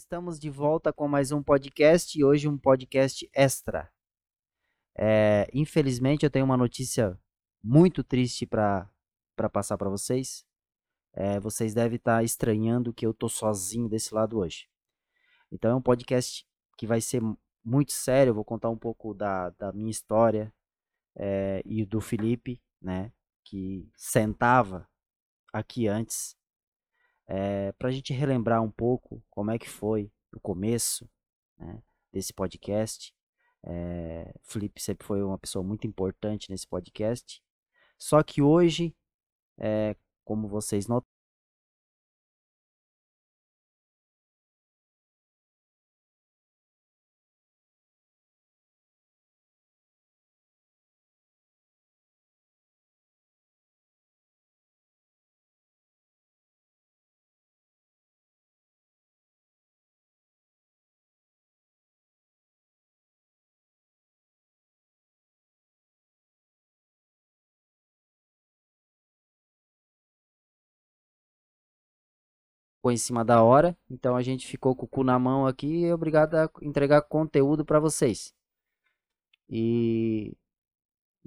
estamos de volta com mais um podcast e hoje um podcast extra. É, infelizmente, eu tenho uma notícia muito triste para passar para vocês. É, vocês devem estar estranhando que eu tô sozinho desse lado hoje. Então, é um podcast que vai ser muito sério. Eu vou contar um pouco da, da minha história é, e do Felipe, né? Que sentava aqui antes é, para a gente relembrar um pouco como é que foi o começo né, desse podcast. É, Felipe sempre foi uma pessoa muito importante nesse podcast. Só que hoje, é, como vocês ficou em cima da hora, então a gente ficou com o cu na mão aqui e é obrigado a entregar conteúdo para vocês. E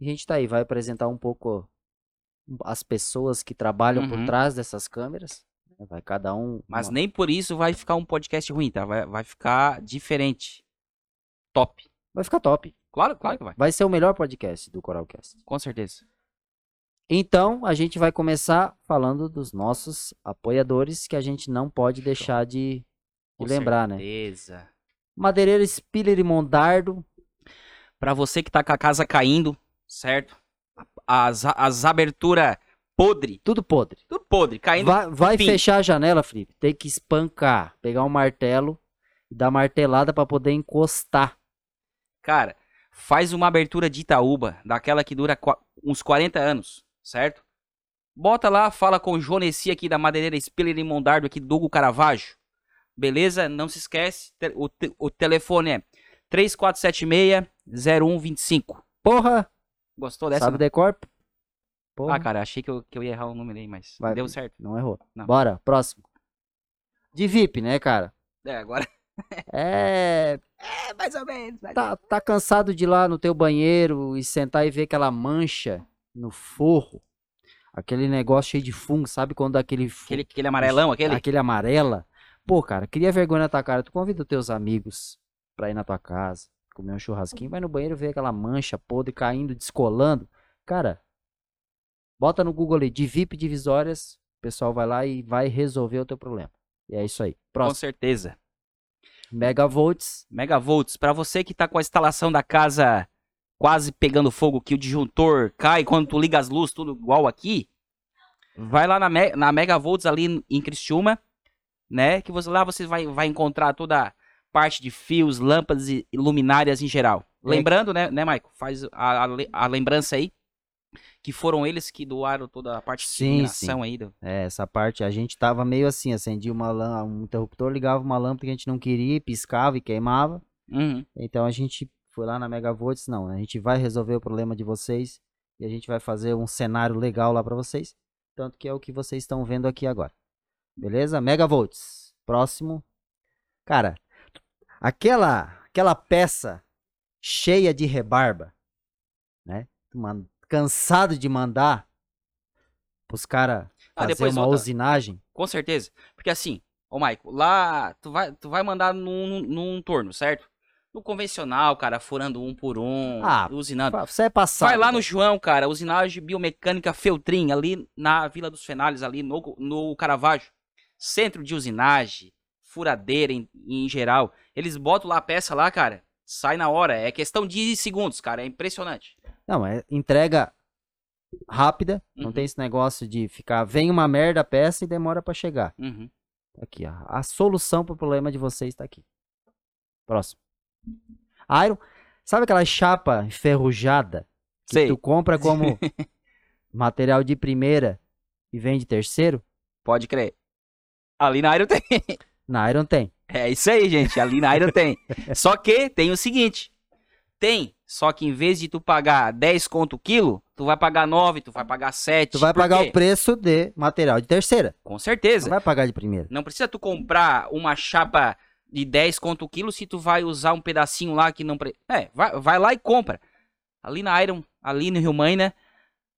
a gente tá aí, vai apresentar um pouco as pessoas que trabalham uhum. por trás dessas câmeras. Né? Vai cada um. Mas uma... nem por isso vai ficar um podcast ruim, tá? Vai, vai ficar diferente. Top. Vai ficar top. Claro, claro que vai. Vai ser o melhor podcast do Coralcast. Com certeza. Então, a gente vai começar falando dos nossos apoiadores que a gente não pode deixar de, de lembrar, né? certeza. né? Madeireira Spiller e Mondardo. Para você que tá com a casa caindo, certo? As, as aberturas podre. Tudo podre. Tudo podre, caindo. Vai, vai fechar a janela, Felipe. Tem que espancar. Pegar um martelo e dar martelada para poder encostar. Cara, faz uma abertura de Itaúba, daquela que dura uns 40 anos certo? Bota lá, fala com o Jonessi aqui da Madeireira Spiller e Mondardo aqui do Hugo Caravaggio. Beleza? Não se esquece, o, te o telefone é 3476-0125. Porra! Gostou dessa? Sabe decor? Porra. Ah, cara, achei que eu, que eu ia errar o número aí, mas Vai, deu certo. Não errou. Não. Bora, próximo. De VIP, né, cara? É, agora... é... É, mais ou menos. Mais tá, tá cansado de ir lá no teu banheiro e sentar e ver aquela mancha no forro, aquele negócio cheio de fungo, sabe quando aquele aquele, aquele amarelão, aquele aquele amarela. Pô, cara, queria vergonha na tua cara, tu convida os teus amigos pra ir na tua casa, comer um churrasquinho, vai no banheiro ver aquela mancha podre caindo, descolando. Cara, bota no Google ali, de VIP divisórias, o pessoal vai lá e vai resolver o teu problema. E é isso aí. Próximo. Com certeza. Megavolts. Megavolts, para você que tá com a instalação da casa quase pegando fogo, que o disjuntor cai quando tu liga as luzes, tudo igual aqui, vai lá na, Me na Megavolts ali em Criciúma, né? Que você, lá você vai, vai encontrar toda a parte de fios, lâmpadas e luminárias em geral. É. Lembrando, né, né, Maico? Faz a, a, a, lembrança aí. Que foram eles que doaram toda a parte sim, de iluminação sim. aí. Do... É, essa parte a gente tava meio assim, acendia uma um interruptor, ligava uma lâmpada que a gente não queria, piscava e queimava. Uhum. Então a gente foi lá na Megavolts, não, a gente vai resolver o problema de vocês e a gente vai fazer um cenário legal lá para vocês, tanto que é o que vocês estão vendo aqui agora. Beleza? Megavolts. Próximo. Cara, aquela aquela peça cheia de rebarba, né? Cansado de mandar os caras ah, fazer uma outra. usinagem. Com certeza. Porque assim, ô Maico, lá tu vai, tu vai mandar num, num torno, certo? No convencional, cara, furando um por um, ah, usinando. Você é passado. Vai lá no João, cara, usinagem biomecânica Feltrin, ali na Vila dos Fenales, ali no, no Caravaggio. Centro de usinagem, furadeira em, em geral. Eles botam lá a peça lá, cara, sai na hora. É questão de segundos, cara, é impressionante. Não, é entrega rápida, uhum. não tem esse negócio de ficar, vem uma merda a peça e demora para chegar. Uhum. Aqui, ó, a solução pro problema de vocês está aqui. Próximo. Iron. Sabe aquela chapa enferrujada que Sei. tu compra como material de primeira e vende terceiro? Pode crer. Ali na Iron tem. Na Iron tem. É isso aí, gente. Ali na Iron tem. Só que tem o seguinte. Tem. Só que em vez de tu pagar 10 conto o quilo, tu vai pagar 9, tu vai pagar 7. Tu vai pagar o preço de material de terceira. Com certeza. Não vai pagar de primeira. Não precisa tu comprar uma chapa de 10 conto o quilo se tu vai usar um pedacinho lá que não. Pre... É, vai, vai lá e compra. Ali na Iron, ali no Rio Maina,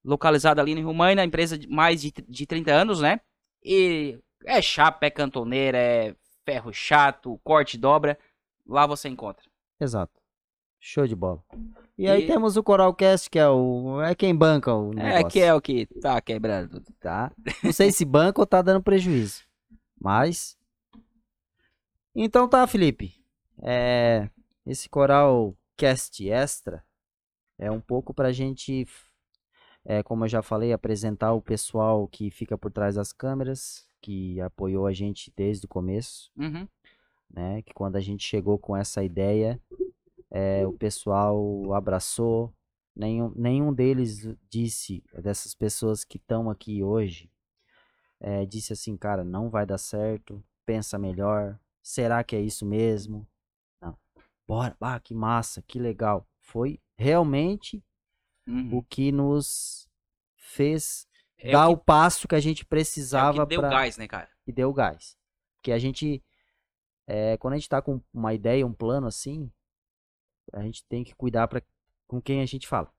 localizada ali no Rio Maina, empresa de mais de, de 30 anos, né? E é chapa, é cantoneira, é ferro chato, corte dobra. Lá você encontra. Exato. Show de bola. E, aí temos o Coralcast, que é o. É quem banca o negócio. É que é o que tá quebrando. Tá. Não sei se banca ou tá dando prejuízo. Mas. Então tá, Felipe. É, esse Coralcast extra é um pouco pra gente, é, como eu já falei, apresentar o pessoal que fica por trás das câmeras, que apoiou a gente desde o começo. Uhum. Né? Que quando a gente chegou com essa ideia, é, o pessoal abraçou. Nenhum, nenhum deles disse, dessas pessoas que estão aqui hoje, é, disse assim, cara, não vai dar certo, pensa melhor, será que é isso mesmo? Não. Bora, ah, que massa, que legal. Foi realmente Uhum. o que nos fez É dar o o, passo que a gente que, é o precisava que deu pra- gás, né, cara? e deu gás. Porque a gente, é, quando a gente tá com uma ideia, um plano assim, a gente tem que cuidar pra, com quem a gente fala.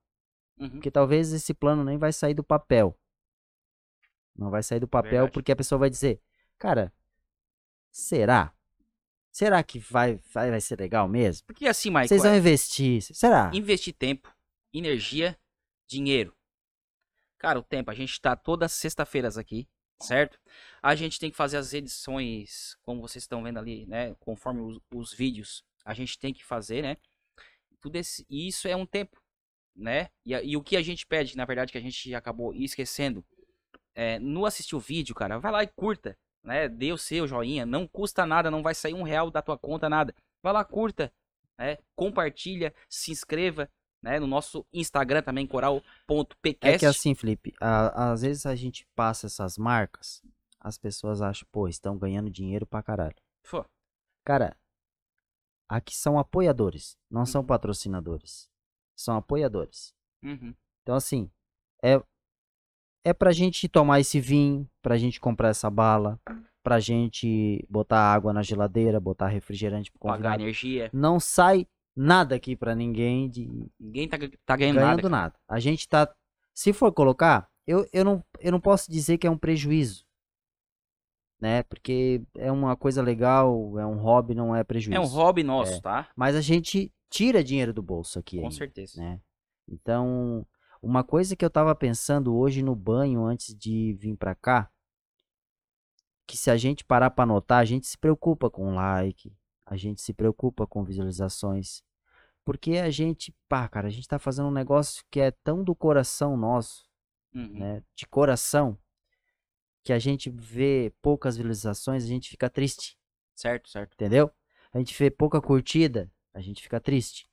Uhum. Porque talvez esse plano nem vai sair do papel. Não vai sair do papel Verdade. porque a pessoa vai dizer, cara, será? Será que vai, vai, vai ser legal mesmo? Porque assim, Michael, Vocês vão é investir? Será? investir tempo, energia, dinheiro. Cara, o tempo, a gente tá todas sexta-feiras aqui, certo? A gente tem que fazer as edições, como vocês estão vendo ali, né? Conforme os, os vídeos, a gente tem que fazer, né? Tudo esse, e isso é um tempo, né? E, e o que a gente pede, na verdade, que a gente acabou esquecendo, é, no assistir o vídeo, cara, vai lá e curta, né? Dê o seu joinha, não custa nada, não vai sair um real da tua conta, nada. Vai lá, curta, né? Compartilha, se inscreva, né? No nosso Instagram também, coral.pcast. É que assim, Felipe, a- às vezes a gente passa essas marcas, as pessoas acham, pô, estão ganhando dinheiro pra caralho. Pô, Cara, aqui são apoiadores, não são Uhum. patrocinadores. São apoiadores. uhum, Então, assim, é, é pra gente tomar esse vinho, pra gente comprar essa bala, pra gente botar água na geladeira, botar refrigerante pro pagar convidado. energia. Não sai nada aqui pra ninguém de Ninguém tá, tá ganhando, nada. ganhando cara. nada. A gente tá. Se for colocar, eu, eu, não, eu não posso dizer que é um prejuízo. Né? Porque é uma coisa legal, é um hobby, não é prejuízo. É um hobby nosso, tá? Mas a gente tira dinheiro do bolso aqui. Com certeza. Né? Então, uma coisa que eu tava pensando hoje no banho antes de vir pra cá, que se a gente parar pra notar, a gente se preocupa com like, a gente se preocupa com visualizações, porque a gente, pá, cara, a gente tá fazendo um negócio que é tão do coração nosso, Uhum. né, de coração, que a gente vê poucas visualizações, a gente fica triste. Certo, certo. Entendeu? A gente vê pouca curtida, a gente fica triste.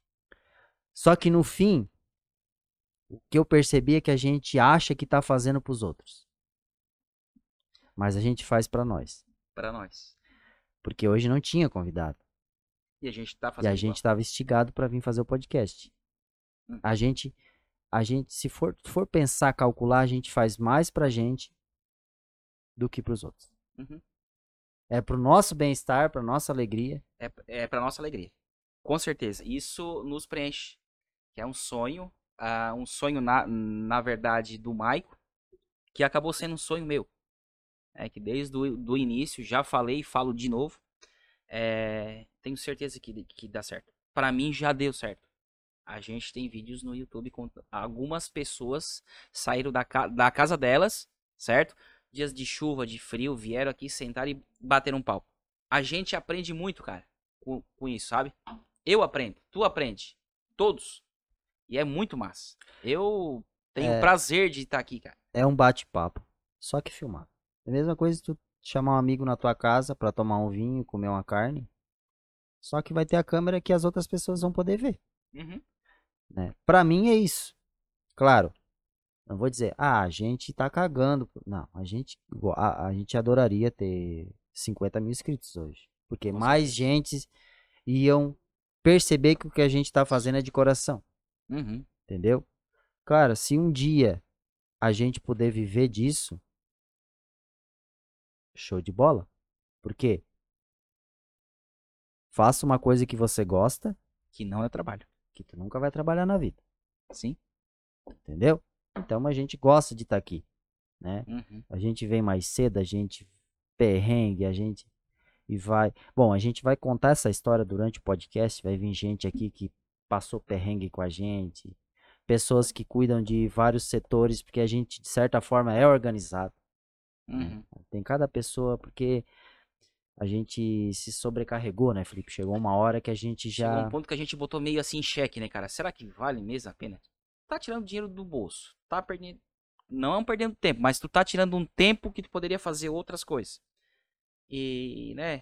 Só que no fim, o que eu percebi é que a gente acha que tá fazendo pros outros. Mas a gente faz pra nós. Pra nós. Porque hoje não tinha convidado. E a gente tá E fazendo a gente tava instigado pra vir fazer o podcast. Hum. A gente, a gente, se for, for pensar, calcular, a gente faz mais pra gente do que pros outros. Uhum. É pro nosso bem-estar, pra nossa alegria. É, é pra nossa alegria. Com certeza. Isso nos preenche. Que é um sonho. Ah, um sonho, na, na verdade, do Maico. Que acabou sendo um sonho meu. É que desde o do início, já falei e falo de novo. é, tenho certeza que, que dá certo. Pra mim já deu certo. A gente tem vídeos no YouTube com algumas pessoas saíram da, ca- da casa delas, certo? Dias de chuva, de frio, vieram aqui sentar e bater um papo. A gente aprende muito, cara, com, com isso, sabe? Eu aprendo, tu aprende, todos. E é muito massa. Eu tenho É. prazer de estar aqui, cara. é um bate-papo, só que filmado. É a mesma coisa tu chamar um amigo na tua casa pra tomar um vinho, comer uma carne. Só que vai ter a câmera que as outras pessoas vão poder ver, Uhum. né? Pra mim é isso. Claro, não vou dizer, ah, a gente tá cagando. Não, a gente, a, a gente adoraria ter 50 mil inscritos hoje. Porque Com mais gente iam perceber que o que a gente tá fazendo é de coração. Uhum. Entendeu? Cara, se um dia a gente puder viver disso, show de bola. Por quê? Faça uma coisa que você gosta, Que não é trabalho. que tu nunca vai trabalhar na vida, Sim. entendeu? Então a gente gosta de estar aqui, né? Uhum. A gente vem mais cedo, a gente perrengue, a gente e vai. Bom, a gente vai contar essa história durante o podcast, vai vir gente aqui que passou perrengue com a gente, pessoas que cuidam de vários setores, porque a gente de certa forma é organizado. Uhum. Tem cada pessoa, porque a gente se sobrecarregou, né, Felipe? Chegou uma hora que a gente Chegou já. um ponto que a gente botou meio assim em xeque, né, cara? Será que vale mesmo a pena? Tá tirando dinheiro do bolso. Tá perdendo. Não perdendo tempo, mas tu tá tirando um tempo que tu poderia fazer outras coisas. E, né?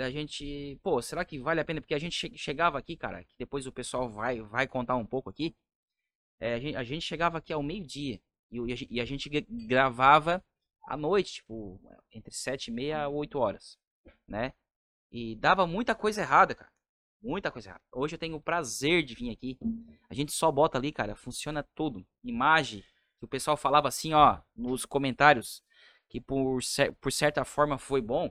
Da gente. Pô, será que vale a pena? Porque a gente che- chegava aqui, cara, que depois o pessoal vai, vai contar um pouco aqui. É, a, gente, a gente chegava aqui ao meio-dia. E, e a gen- a gente gra- gravava à noite, tipo, entre sete e meia a 8 horas, né? E dava muita coisa errada, cara. Muita coisa errada. Hoje eu tenho o prazer de vir aqui. A gente só bota ali, cara, funciona tudo. Imagem, que o pessoal falava assim, ó, nos comentários, que por, por certa forma foi bom,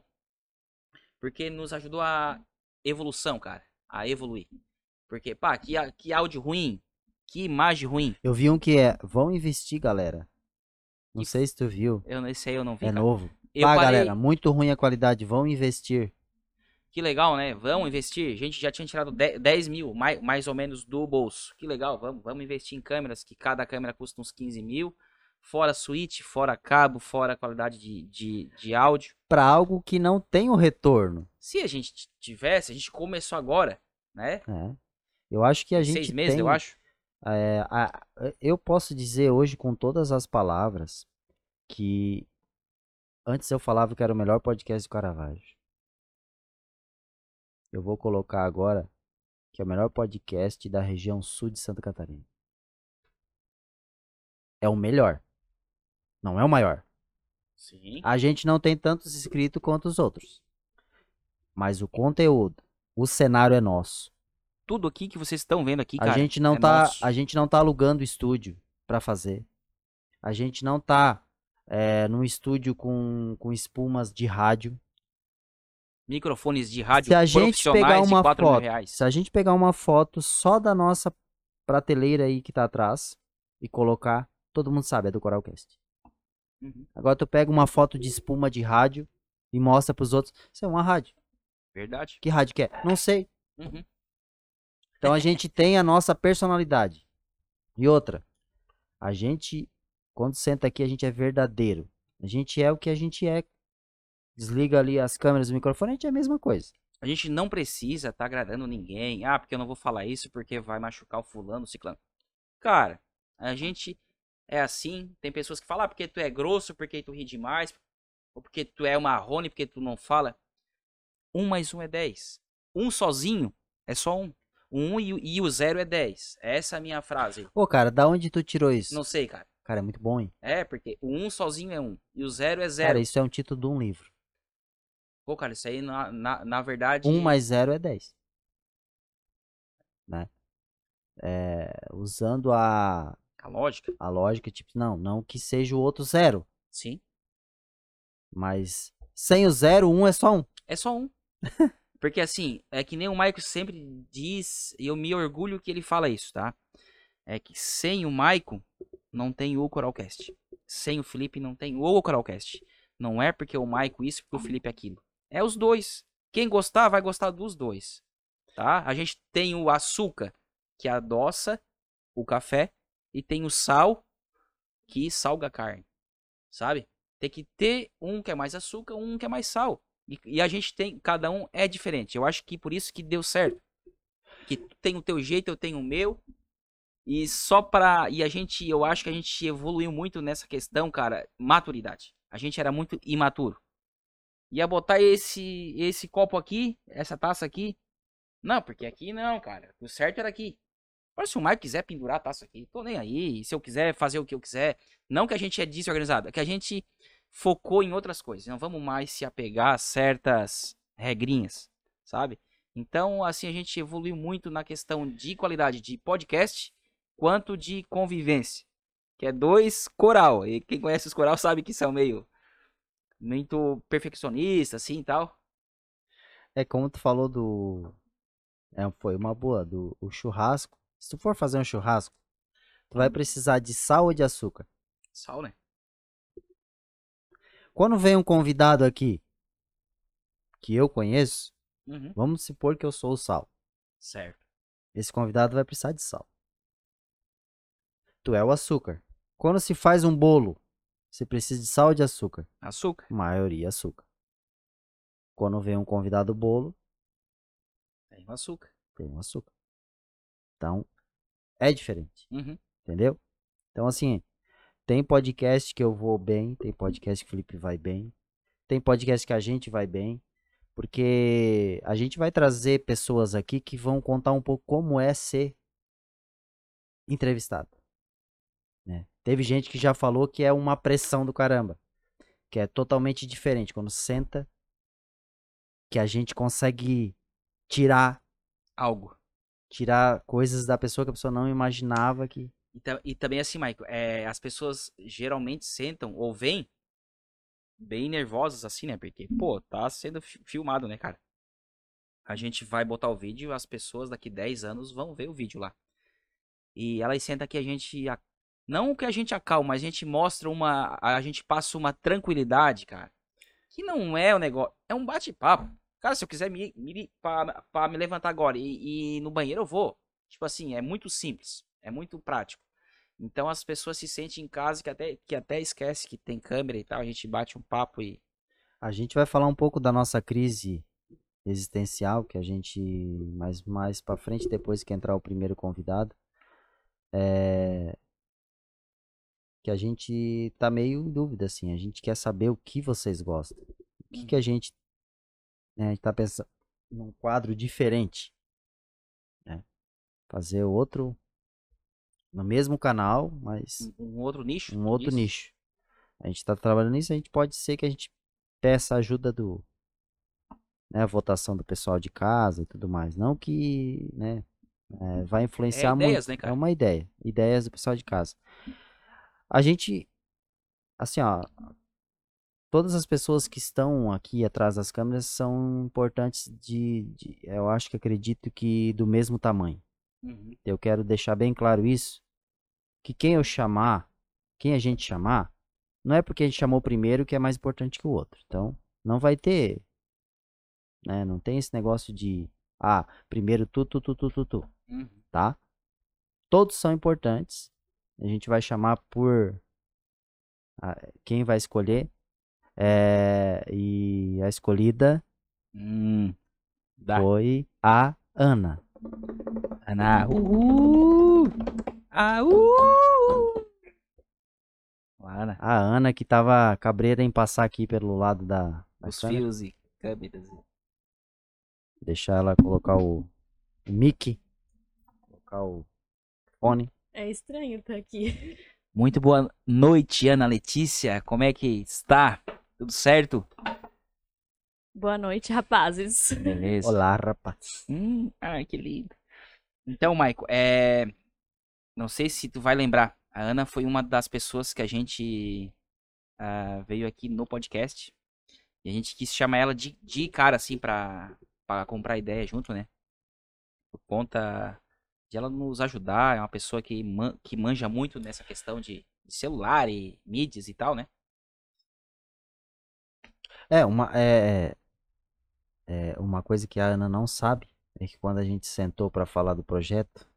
porque nos ajudou a evolução, cara, a evoluir. Porque, pá, que, que áudio ruim, que imagem ruim. Eu vi um que é. Vão investir, galera. Não Que- sei se tu viu. Eu não sei, eu não vi. É cara. novo. Eu ah, parei, galera, muito ruim a qualidade. Vão investir. que legal, né? Vamos investir. A gente já tinha tirado 10 10 mil, mais, mais ou menos, do bolso. Que legal, vamos, vamos investir em câmeras, que cada câmera custa uns 15 mil. Fora suíte, fora cabo, fora qualidade de, de, de áudio. Pra algo que não tem o retorno. Se a gente tivesse, a gente começou agora, né? né? Eu acho que a gente Seis meses, tem, eu acho. é, a- eu posso dizer hoje com todas as palavras que antes eu falava que era o melhor podcast do Caravaggio. Eu vou colocar agora que é o melhor podcast da região sul de Santa Catarina. É o melhor. Não é o maior. Sim. A gente não tem tantos inscritos quanto os outros. Mas o conteúdo, o cenário é nosso. Tudo aqui que vocês estão vendo aqui, A cara. gente não é tá, nosso. a gente não tá alugando estúdio pra fazer. A gente não tá é, num estúdio com, com espumas de rádio. Microfones de rádio Se a gente pegar uma de 4 mil foto, se a gente pegar uma foto só da nossa prateleira aí que tá atrás e colocar, todo mundo sabe, é do Coralcast. Uhum. Agora tu pega uma foto de espuma de rádio e mostra pros outros, isso é uma rádio. Verdade. Que rádio que é? Não sei. Uhum. Então a gente tem a nossa personalidade. E outra, a gente, quando senta aqui, a gente é verdadeiro. A gente é o que a gente é. Desliga ali as câmeras do microfone, a gente é a mesma coisa. A gente não precisa estar agradando ninguém. Ah, porque eu não vou falar isso porque vai machucar o fulano, o ciclano. Cara, a gente é assim. Tem pessoas que falam, ah, porque tu é grosso, porque tu ri demais, ou porque tu é marrone, porque tu não fala. Um mais um é dez. Um sozinho é só um. O um e, o- e o zero é dez. Essa é a minha frase. Ô, cara, da onde tu tirou isso? Não sei, cara. Cara, é muito bom, hein? É, porque o um sozinho é um. E o zero é zero. Cara, isso é um título de um livro. Pô, cara, isso aí, na, na, na verdade. Um mais zero é 10. Né? É, usando a, A lógica. a lógica, tipo, não, não que seja o outro zero. Sim. Mas sem o zero, um é só um. É só um. Porque assim, é que nem o Maico sempre diz, e eu me orgulho que ele fala isso, tá? É que sem o Maico não tem o Coralcast. Sem o Felipe não tem o Coralcast. Não é porque o Maico isso, porque o Felipe aquilo. É os dois. Quem gostar, vai gostar dos dois. Tá? A gente tem o açúcar, que adoça o café, e tem o sal, que salga a carne. Sabe? Tem que ter um que é mais açúcar, um que é mais sal. E, e a gente tem, cada um é diferente. Eu acho que por isso que deu certo. Que tem o teu jeito, eu tenho o meu. E só pra. E a gente, eu acho que a gente evoluiu muito nessa questão, cara. Maturidade. A gente era muito imaturo. Ia botar esse, esse copo aqui, essa taça aqui. Não, porque aqui não, cara. O certo era aqui. Agora, se o Mike quiser pendurar a taça aqui, tô nem aí. Se eu quiser fazer o que eu quiser. Não que a gente é desorganizado, é que a gente focou em outras coisas. Não vamos mais se apegar a certas regrinhas, sabe? Então, assim, a gente evoluiu muito na questão de qualidade de podcast quanto de convivência. Que é dois coral. E quem conhece os coral sabe que são meio muito perfeccionistas, assim e tal. É como tu falou do. É, foi uma boa, do o churrasco. Se tu for fazer um churrasco, tu vai precisar de sal ou de açúcar. Sal, né? Quando vem um convidado aqui que eu conheço, Uhum. vamos supor que eu sou o sal. Certo. Esse convidado vai precisar de sal. Tu é o açúcar. Quando se faz um bolo, você precisa de sal ou de açúcar? Açúcar. Maioria açúcar. Quando vem um convidado bolo, Tem o açúcar. tem um açúcar. Então, é diferente. Uhum. Entendeu? Então, assim, tem podcast que eu vou bem, tem podcast que o Felipe vai bem, tem podcast que a gente vai bem, porque a gente vai trazer pessoas aqui que vão contar um pouco como é ser entrevistado. né? Teve gente que já falou que é uma pressão do caramba, que é totalmente diferente quando senta, que a gente consegue tirar, Algo. Tirar coisas da pessoa que a pessoa não imaginava que E, e também assim, Michael, é, as pessoas geralmente sentam ou vêm bem nervosas assim, né? Porque, pô, tá sendo fi- filmado, né, cara? A gente vai botar o vídeo, as pessoas daqui 10 anos vão ver o vídeo lá. E elas sentam que a gente. Não que a gente acalma, mas a gente mostra uma. A gente passa uma tranquilidade, cara. Que não é o negócio. É um bate-papo. Cara, se eu quiser me, me, pra, pra me levantar agora e, e no banheiro, eu vou. Tipo assim, é muito simples. É muito prático. Então as pessoas se sentem em casa que até, que até esquece que tem câmera e tal. A gente bate um papo e. A gente vai falar um pouco da nossa crise existencial, que a gente mais mais para frente depois que entrar o primeiro convidado, é que a gente tá meio em dúvida assim, a gente quer saber o que vocês gostam. O que que a gente né, a gente tá pensando num quadro diferente, né? Fazer outro no mesmo canal, mas Um, um outro nicho. um outro disse? nicho. A gente tá trabalhando nisso, a gente pode ser que a gente peça ajuda do né, votação do pessoal de casa e tudo mais. Não que, né, é, vai influenciar ideias, muito. né, cara? É uma ideia, ideias do pessoal de casa. A gente assim, ó, todas as pessoas que estão aqui atrás das câmeras são importantes de, de eu acho que acredito que do mesmo tamanho. Uhum. Eu quero deixar bem claro isso, que quem eu chamar, quem a gente chamar, não é porque a gente chamou primeiro que é mais importante que o outro. Então, não vai ter, né, não tem esse negócio de, ah, primeiro tu, tu, tu, tu, tu, tu, Uhum. tá? Todos são importantes. A gente vai chamar por ah, quem vai escolher. É, e a escolhida Hum. Dá. foi a Ana. Ana. Uhul. Ah, uhul. Ana. A Ana que tava cabreira em passar aqui pelo lado da, da Os câmera. fios e câmeras. Deixar ela colocar o, o mic. Colocar o fone. É estranho estar aqui. Muito boa noite, Ana Letícia. Como é que está? Tudo certo? Boa noite, rapazes. Beleza. Olá, rapaz. Hum, ai, que lindo. Então, Maico, é... não sei se tu vai lembrar. A Ana foi uma das pessoas que a gente ah, veio aqui no podcast. E a gente quis chamar ela de, de cara, assim, pra, pra comprar ideia junto, né? Por conta de ela nos ajudar. É uma pessoa que, man- que manja muito nessa questão de, de celular e mídias e tal, né? É, uma, é, é, uma coisa que a Ana não sabe é que quando a gente sentou pra falar do projeto,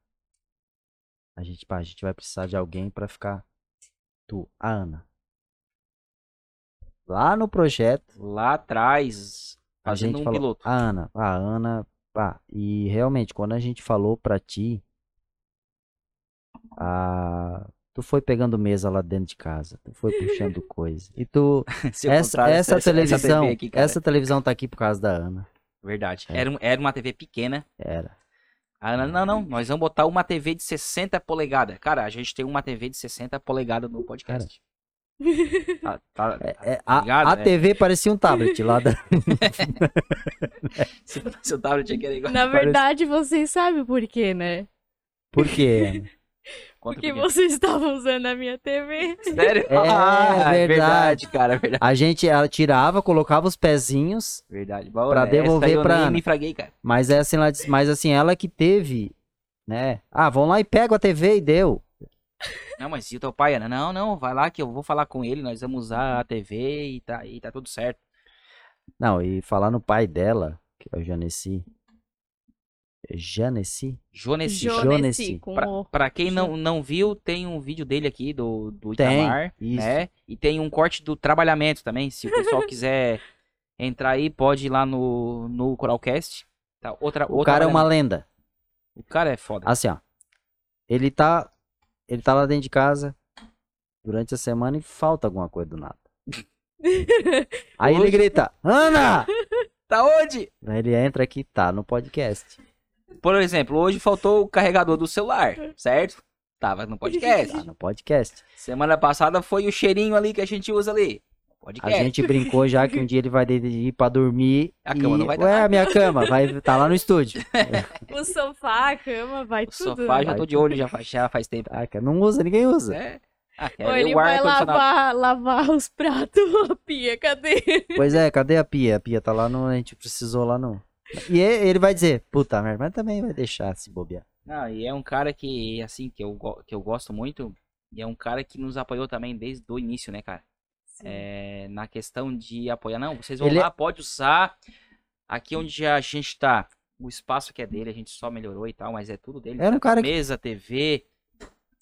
a gente, pá, a gente vai precisar de alguém pra ficar tu, a Ana. Lá no projeto, Lá atrás, a fazendo gente um falou, piloto. a Ana, a Ana, pá, e realmente quando a gente falou pra ti, a, tu foi pegando mesa lá dentro de casa, tu foi puxando coisa. E tu, essa, essa televisão, TV aqui, cara, essa televisão tá aqui por causa da Ana. Verdade. É. Era, era uma TV pequena. Era. A Ana, não, não, nós vamos botar uma TV de 60 polegadas. Cara, a gente tem uma TV de 60 polegadas no podcast. Tá, tá- É, tá a, ligado? a É. TV parecia um tablet lá da. Se se o tablet aqui era igual. Na verdade, vocês sabem por quê, né? Por quê? Conta Porque vocês estavam usando a minha TV. Sério? É, Ah, verdade. cara, verdade. A gente ela tirava, colocava os pezinhos, Verdade. Bom, Pra devolver pra Ana. me fraguei, cara. mas é assim, ela mas assim, ela que teve, né? Ah, vão lá e pega a TV e deu. Não, mas e o teu pai, Ana? Não, não, vai lá que eu vou falar com ele, nós vamos usar a TV e tá, e tá tudo certo. Não, e falar no pai dela, que é o Janeci. Janeci? Jonesi. Jo- Jonesi, pra quem não, não viu, tem um vídeo dele aqui do, do Tem, Itamar, isso. né? E tem um corte do trabalhamento também. Se o pessoal quiser entrar aí, pode ir lá no, no Coralcast. Tá, outra, O outra cara é uma lenda. O cara é foda. Assim, ó. Ele tá. Ele tá lá dentro de casa durante a semana e falta alguma coisa do nada. Aí ele Hoje- grita, Ana! Tá onde? Aí ele entra aqui, tá no podcast. Por exemplo, hoje faltou o carregador do celular, certo? Tava no podcast. Tá no podcast. Semana passada foi o cheirinho ali que a gente usa ali. A Podcast. gente brincou já que um dia ele vai ir pra dormir. A cama e... não vai tá Ué, a minha cama vai tá lá no estúdio. o sofá, a cama, vai O tudo. sofá já Vai tô de olho já faz, já faz tempo. Ah, não usa, ninguém usa. É. Ah, Ou ele o vai lavar, lavar os pratos, a pia, cadê? Pois é, cadê a pia? A pia tá lá no. A gente precisou lá no. E ele vai dizer, puta merda, mas também vai deixar se bobear. Não, e é um cara que, assim, que eu, que eu gosto muito. E é um cara que nos apoiou também desde o início, né, cara? É, na questão de apoiar. Não, vocês vão Ele é- lá, pode usar. Aqui onde a gente tá, o espaço que é dele, a gente só melhorou e tal, mas é tudo dele. Era um cara que- Mesa, TV.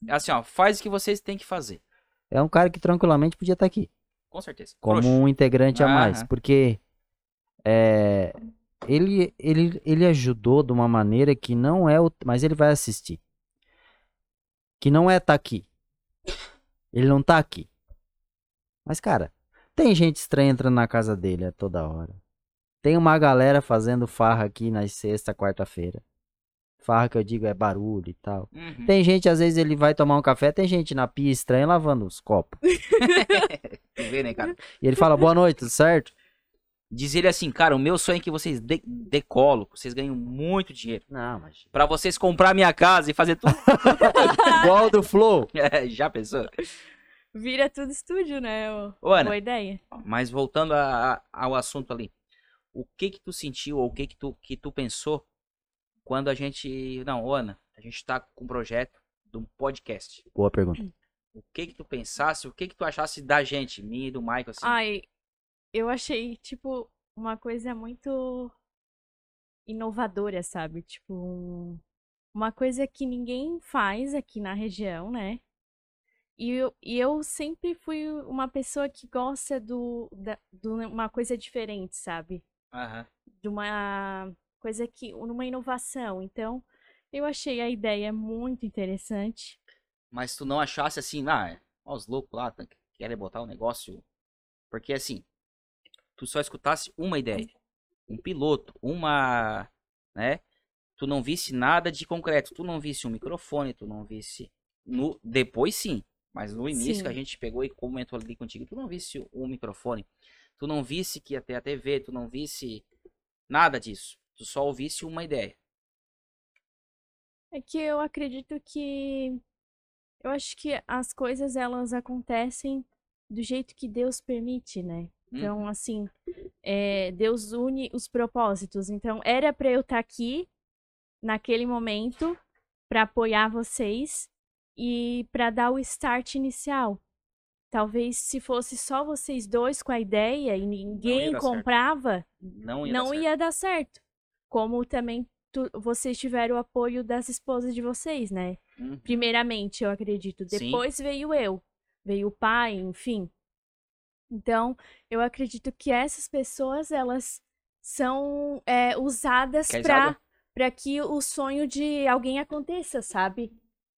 Assim, ó, faz o que vocês têm que fazer. É um cara que tranquilamente podia estar aqui. Com certeza. Como um integrante a mais. Porque é, ele, ele, ele ajudou de uma maneira que não é o. Mas ele vai assistir. Que não é tá aqui. Ele não tá aqui. Mas, cara, tem gente estranha entrando na casa dele a toda hora. Tem uma galera fazendo farra aqui na sexta, quarta-feira. Farra que eu digo é barulho e tal. Uhum. Tem gente, às vezes, ele vai tomar um café, tem gente na pia estranha lavando os copos. Vê, né, cara? E ele fala, boa noite, tudo certo? Diz ele assim, cara, o meu sonho é que vocês de decolam, que vocês ganham muito dinheiro. Não, mas. Pra vocês comprar minha casa e fazer tudo. Igual do Flow. É, Já pensou? Vira tudo estúdio, né? ô- Ô, Ana, Boa ideia. mas voltando a- a- ao assunto ali. O que que tu sentiu ou o que que tu, que tu pensou quando a gente... Não, ô, Ana, a gente tá com um projeto de um podcast. Boa pergunta. O que que tu pensasse, o que que tu achasse da gente, minha e do Michael, assim? Ai, eu achei, tipo, uma coisa muito inovadora, sabe? Tipo, um- uma coisa que ninguém faz aqui na região, né? E eu, e eu sempre fui uma pessoa que gosta do, da, de uma coisa diferente, sabe? Aham. De uma coisa que, numa inovação. Então, eu achei a ideia muito interessante. Mas tu não achasse assim, ah, ó, os loucos lá tá- querem botar o negócio. Porque assim, tu só escutasse uma ideia, um piloto, uma, né? Tu não visse nada de concreto, tu não visse um microfone, tu não visse no depois sim, mas no início Sim. que a gente pegou e comentou ali contigo, tu não visse um microfone, tu não visse que ia ter a TV, tu não visse nada disso. Tu só ouvisse uma ideia. É que eu acredito que. Eu acho que as coisas elas acontecem do jeito que Deus permite, né? Então, assim, é, Deus une os propósitos. Então, era para eu estar aqui naquele momento para apoiar vocês e para dar o start inicial. Talvez se fosse só vocês dois com a ideia e ninguém dar certo. comprava, não ia dar não certo. ia dar certo. Como também tu- vocês tiveram o apoio das esposas de vocês, né? Uhum. Primeiramente, eu acredito. Sim. Depois veio eu, veio o pai, enfim. Então, eu acredito que essas pessoas, elas são é, usadas para que o sonho de alguém aconteça, sabe?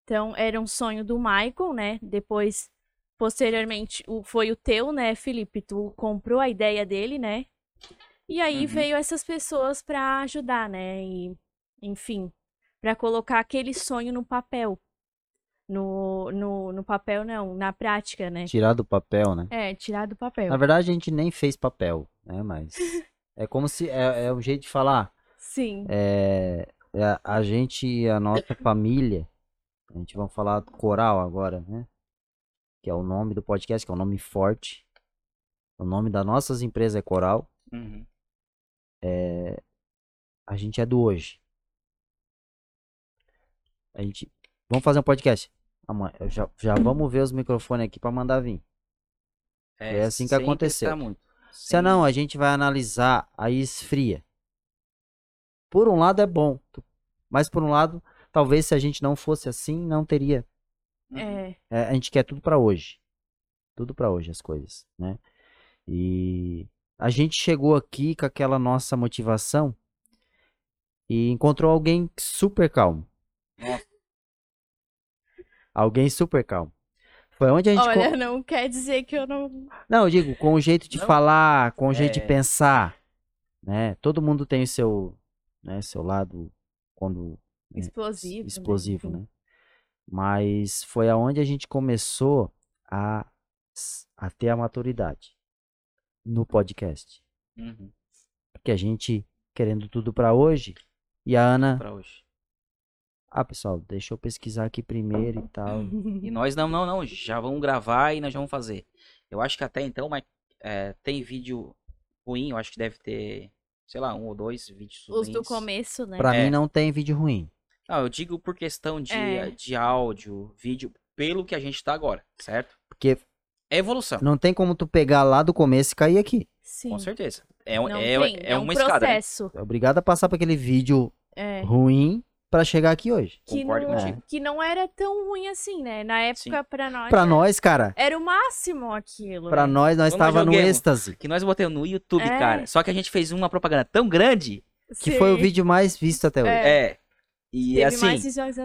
Então, era um sonho do Michael, né? Depois, posteriormente, o, foi o teu, né, Felipe? Tu comprou a ideia dele, né? E aí Uhum. veio essas pessoas para ajudar, né? E, enfim, para colocar aquele sonho no papel. No, no, no papel, não, na prática, né? Tirar do papel, né? É, tirar do papel. Na verdade, a gente nem fez papel, né? Mas. É como se. É, é um jeito de falar. Sim. É, é a gente, a nossa família, A gente vai falar coral agora, né? Que é o nome do podcast, que é um nome forte. O nome das nossas empresas é Coral. Uhum. A gente é do hoje. A gente. Vamos fazer um podcast. Amanhã, já, já vamos ver os microfones aqui pra mandar vir. É assim que aconteceu. Se não, a gente vai analisar, aí esfria. Por um lado é bom, mas por um lado, talvez se a gente não fosse assim, não teria. É. É, a gente quer tudo pra hoje. Tudo pra hoje as coisas, né? E a gente chegou aqui com aquela nossa motivação e encontrou alguém super calmo. Nossa. Alguém super calmo. Foi onde a gente Olha, não quer dizer que eu não. Não, eu digo, com o jeito de Não. falar, com o jeito É. de pensar, né? Todo mundo tem o seu, né, seu lado quando né, Explosivo. né? explosivo, Enfim. né? Mas foi aonde a gente começou a, a ter a maturidade no podcast. Uhum. Porque a gente querendo tudo pra hoje e a Ana, Pra hoje. Ah, pessoal, deixa eu pesquisar aqui primeiro e tal. E nós não, não, não. Já vamos gravar e nós já vamos fazer. Eu acho que até então, mas é, tem vídeo ruim, eu acho que deve ter, sei lá, um ou dois vídeos Os ruins. do começo, né? Pra É. mim não tem vídeo ruim. Não, eu digo por questão de, É. de áudio, vídeo, pelo que a gente tá agora, certo? Porque É evolução, não tem como tu pegar lá do começo e cair aqui. Sim. com certeza. É, um- Não é, tem, é um uma escada, né? processo. É obrigado a passar por aquele vídeo É. ruim pra chegar aqui hoje. Que Concordo não, contigo. que não era tão ruim assim, né? Na época, pra nós. Pra era- nós, cara, Era o máximo aquilo. pra né? nós, nós Quando tava no êxtase. Que nós botamos no YouTube, É. cara. Só que a gente fez uma propaganda tão grande. Que foi o Sim. vídeo mais visto até hoje. É. É. E Teve assim,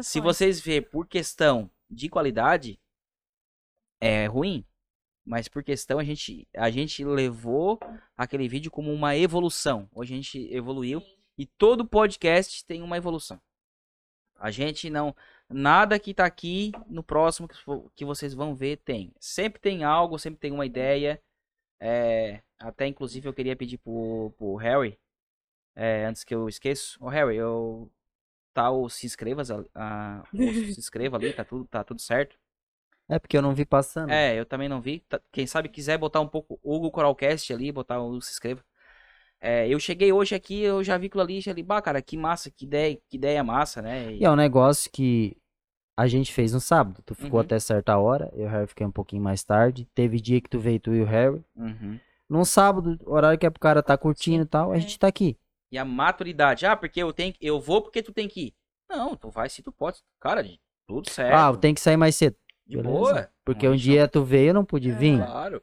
se vocês verem por questão de qualidade, é ruim. Mas por questão, a gente, a gente levou aquele vídeo como uma evolução. Hoje a gente evoluiu. E todo podcast tem uma evolução. A gente não. Nada que tá aqui no próximo que, vo- que vocês vão ver tem. Sempre tem algo, sempre tem uma ideia. É, até inclusive eu queria pedir pro, pro Harry. é, antes que eu esqueça. Ô Harry, eu. Tá o se inscreva, a, se inscreva ali, tá tudo, tá tudo certo. É porque eu não vi passando. É, eu também não vi. Tá- Quem sabe quiser botar um pouco Hugo Coralcast ali, botar o se inscreva. É, eu cheguei hoje aqui, eu já vi aquilo ali, já ali, bah, cara, que massa, que ideia, que ideia massa, né? E é um negócio que a gente fez no sábado. Tu ficou Uhum. até certa hora, eu e o Harry fiquei um pouquinho mais tarde. Teve dia que tu veio, tu e o Harry. Uhum. Num sábado, horário que é pro cara tá curtindo e tal, a é. gente tá aqui. E a maturidade, ah, porque eu tenho, eu vou porque tu tem que ir. Não, tu vai se tu pode. Cara, de- tudo certo. Ah, tem que sair mais cedo. de beleza. boa. Porque um dia tu veio, eu não pude É. vir. Claro.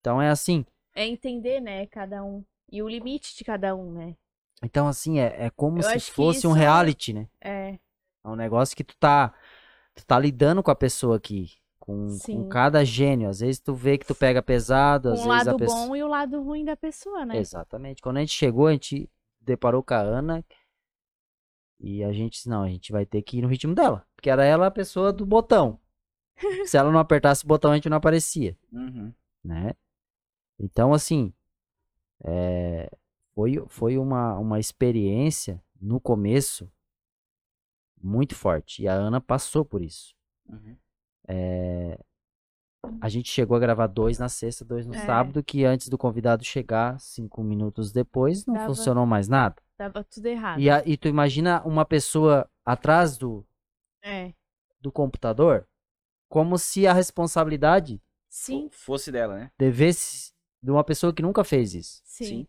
Então é assim. É entender, né, cada um. E o limite de cada um, né? Então, assim, é, é como Eu se acho que fosse um isso- reality, né? É. É um negócio que tu tá, tu tá lidando com a pessoa aqui. Com, com cada gênio. Às vezes tu vê que tu pega pesado, às o vezes a lado pessoa. bom e o lado ruim da pessoa, né? Exatamente. Quando a gente chegou, a gente deparou com a Ana. E a gente disse, não, a gente vai ter que ir no ritmo dela. Porque era ela a pessoa do botão. Se ela não apertasse o botão, a gente não aparecia, Uhum. né? Então, assim, é, foi, foi uma, uma experiência no começo muito forte. E a Ana passou por isso. Uhum. A gente chegou a gravar dois na sexta, dois no É. sábado, que antes do convidado chegar, cinco minutos depois, não Dava- funcionou mais nada. Tava tudo errado. E, a- e tu imagina uma pessoa atrás do, É. do computador, como se a responsabilidade Sim, Fosse dela, né? devesse de uma pessoa que nunca fez isso. sim. Sim.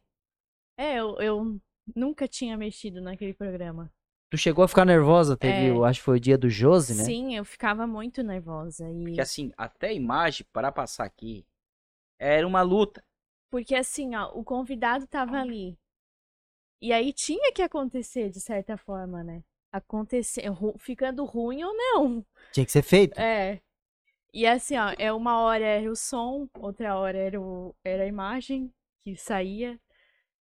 É, eu, eu nunca tinha mexido naquele programa. Tu chegou a ficar nervosa, teve, É. eu acho que foi o dia do Josi, né? Sim, eu ficava muito nervosa. E... Porque assim, até a imagem para passar aqui era uma luta. Porque assim, ó, o convidado tava ali. E aí tinha que acontecer, de certa forma, né? Acontecer, ru- ficando ruim ou não. Tinha que ser feito. É. E assim, ó, é uma hora era o som, outra hora era, o, era a imagem que saía.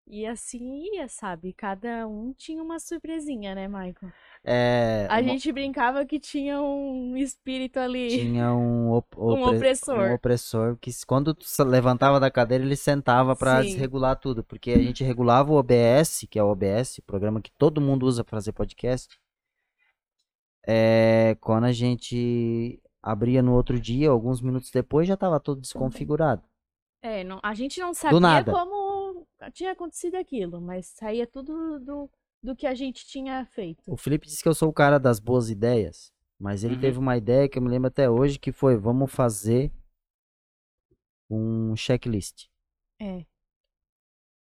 E assim ia, sabe? Cada um tinha uma surpresinha, né, Michael? É, A uma- gente brincava que tinha um espírito ali. tinha um, op- Um opre- opressor. um opressor que quando tu levantava da cadeira ele sentava pra Sim. desregular tudo, porque a gente regulava o OBS, que é o OBS, o programa que todo mundo usa pra fazer podcast. é, quando a gente abria no outro dia, alguns minutos depois, já estava tudo desconfigurado. É, não- a gente não sabia nada. como tinha acontecido aquilo, mas saía tudo do, do que a gente tinha feito. O Felipe disse que eu sou o cara das boas ideias, mas ele Uhum. teve uma ideia que eu me lembro até hoje, que foi, vamos fazer um checklist. É.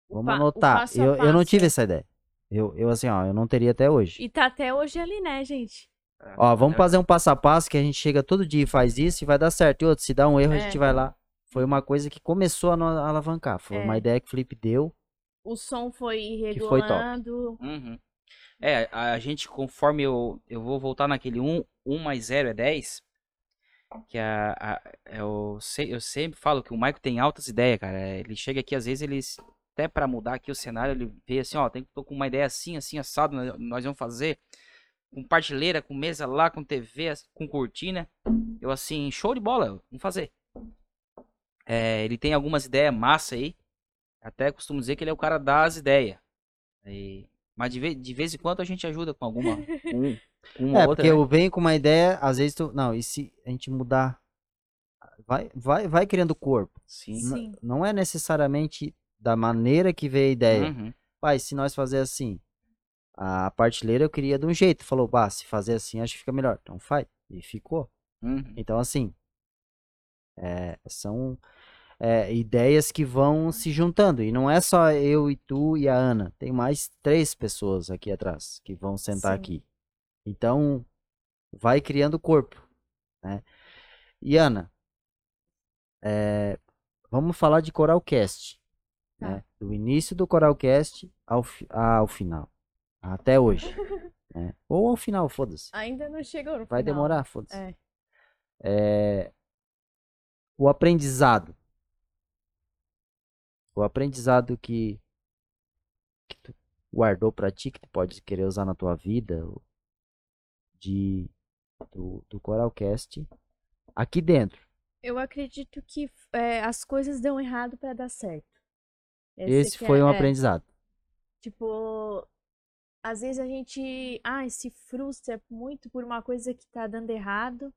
Vamos anotar. passo Eu, eu não tive é. essa ideia. Eu, eu assim, ó, eu não teria até hoje. E tá até hoje ali, né, gente? Ó, vamos fazer um passo a passo que a gente chega todo dia e faz isso e vai dar certo. E outro, se dá um erro, a É. gente vai lá. Foi uma coisa que começou a a alavancar. Foi uma É. ideia que o Felipe deu. O som foi regulando. Uhum. É, a, a gente, conforme eu, eu vou voltar naquele 1, 1 mais 0 é 10, que a, a- eu, se- eu sempre falo que o Michael tem altas ideias, cara. É, Ele chega aqui, às vezes, ele, até pra mudar aqui o cenário, ele vê assim, ó, tem, tô com uma ideia assim, assim, assado, nós, nós vamos fazer com partilheira, com mesa lá, com TV, com cortina. Eu assim, show de bola, vamos fazer. É, ele tem algumas ideias massa aí. Até costumo dizer que ele é o cara das ideias. E- mas de, ve- de vez em quando a gente ajuda com alguma. Um, uma É, outra, porque né? eu venho com uma ideia, às vezes tu. Não, e se a gente mudar? Vai, vai, vai criando corpo. Sim. Sim. Não é necessariamente da maneira que veio a ideia. Uhum. Pai, se nós fazer assim, a partilheira eu queria de um jeito. Falou, bah, se fazer assim, acho que fica melhor. Então faz. E ficou. Uhum. Então, assim, é, são é, ideias que vão se juntando. E não é só eu e tu e a Ana. Tem mais três pessoas aqui atrás que vão sentar Sim. aqui. Então, vai criando corpo. Né? E Ana, é, vamos falar de Coralcast. Tá. Né? Do início do Coralcast ao, ao final. Até hoje. né? Ou ao final, foda-se. Ainda não chegou no Vai final. demorar, foda-se. É. É, o aprendizado. O aprendizado que, que tu guardou pra ti, que tu pode querer usar na tua vida, de, do, do Coralcast, aqui dentro. Eu acredito que é, as coisas dão errado pra dar certo. Esse que foi é- um é, aprendizado. Tipo, às vezes a gente, ai, se frustra muito por uma coisa que tá dando errado.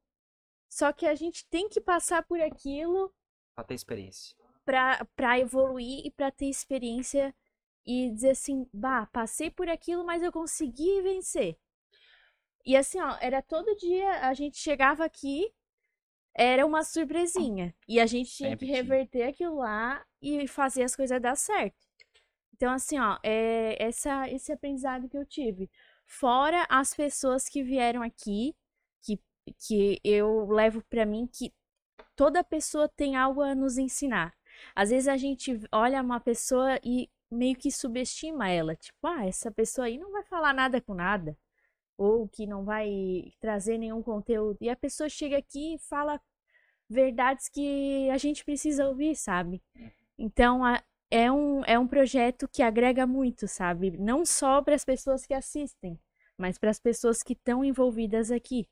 Só que a gente tem que passar por aquilo Pra ter experiência. pra, pra evoluir e pra ter experiência e dizer assim, bah, passei por aquilo, mas eu consegui vencer. E assim, ó, era todo dia a gente chegava aqui, era uma surpresinha. E a gente tinha Sempre que reverter aquilo lá e fazer as coisas dar certo. Então, assim, ó, é essa, esse aprendizado que eu tive. Fora as pessoas que vieram aqui, que, que eu levo pra mim que toda pessoa tem algo a nos ensinar. Às vezes a gente olha uma pessoa e meio que subestima ela. Tipo, ah, essa pessoa aí não vai falar nada com nada. Ou que não vai trazer nenhum conteúdo. E a pessoa chega aqui e fala verdades que a gente precisa ouvir, sabe? Então, a- é um, é um projeto que agrega muito, sabe? Não só para as pessoas que assistem, mas para as pessoas que estão envolvidas aqui.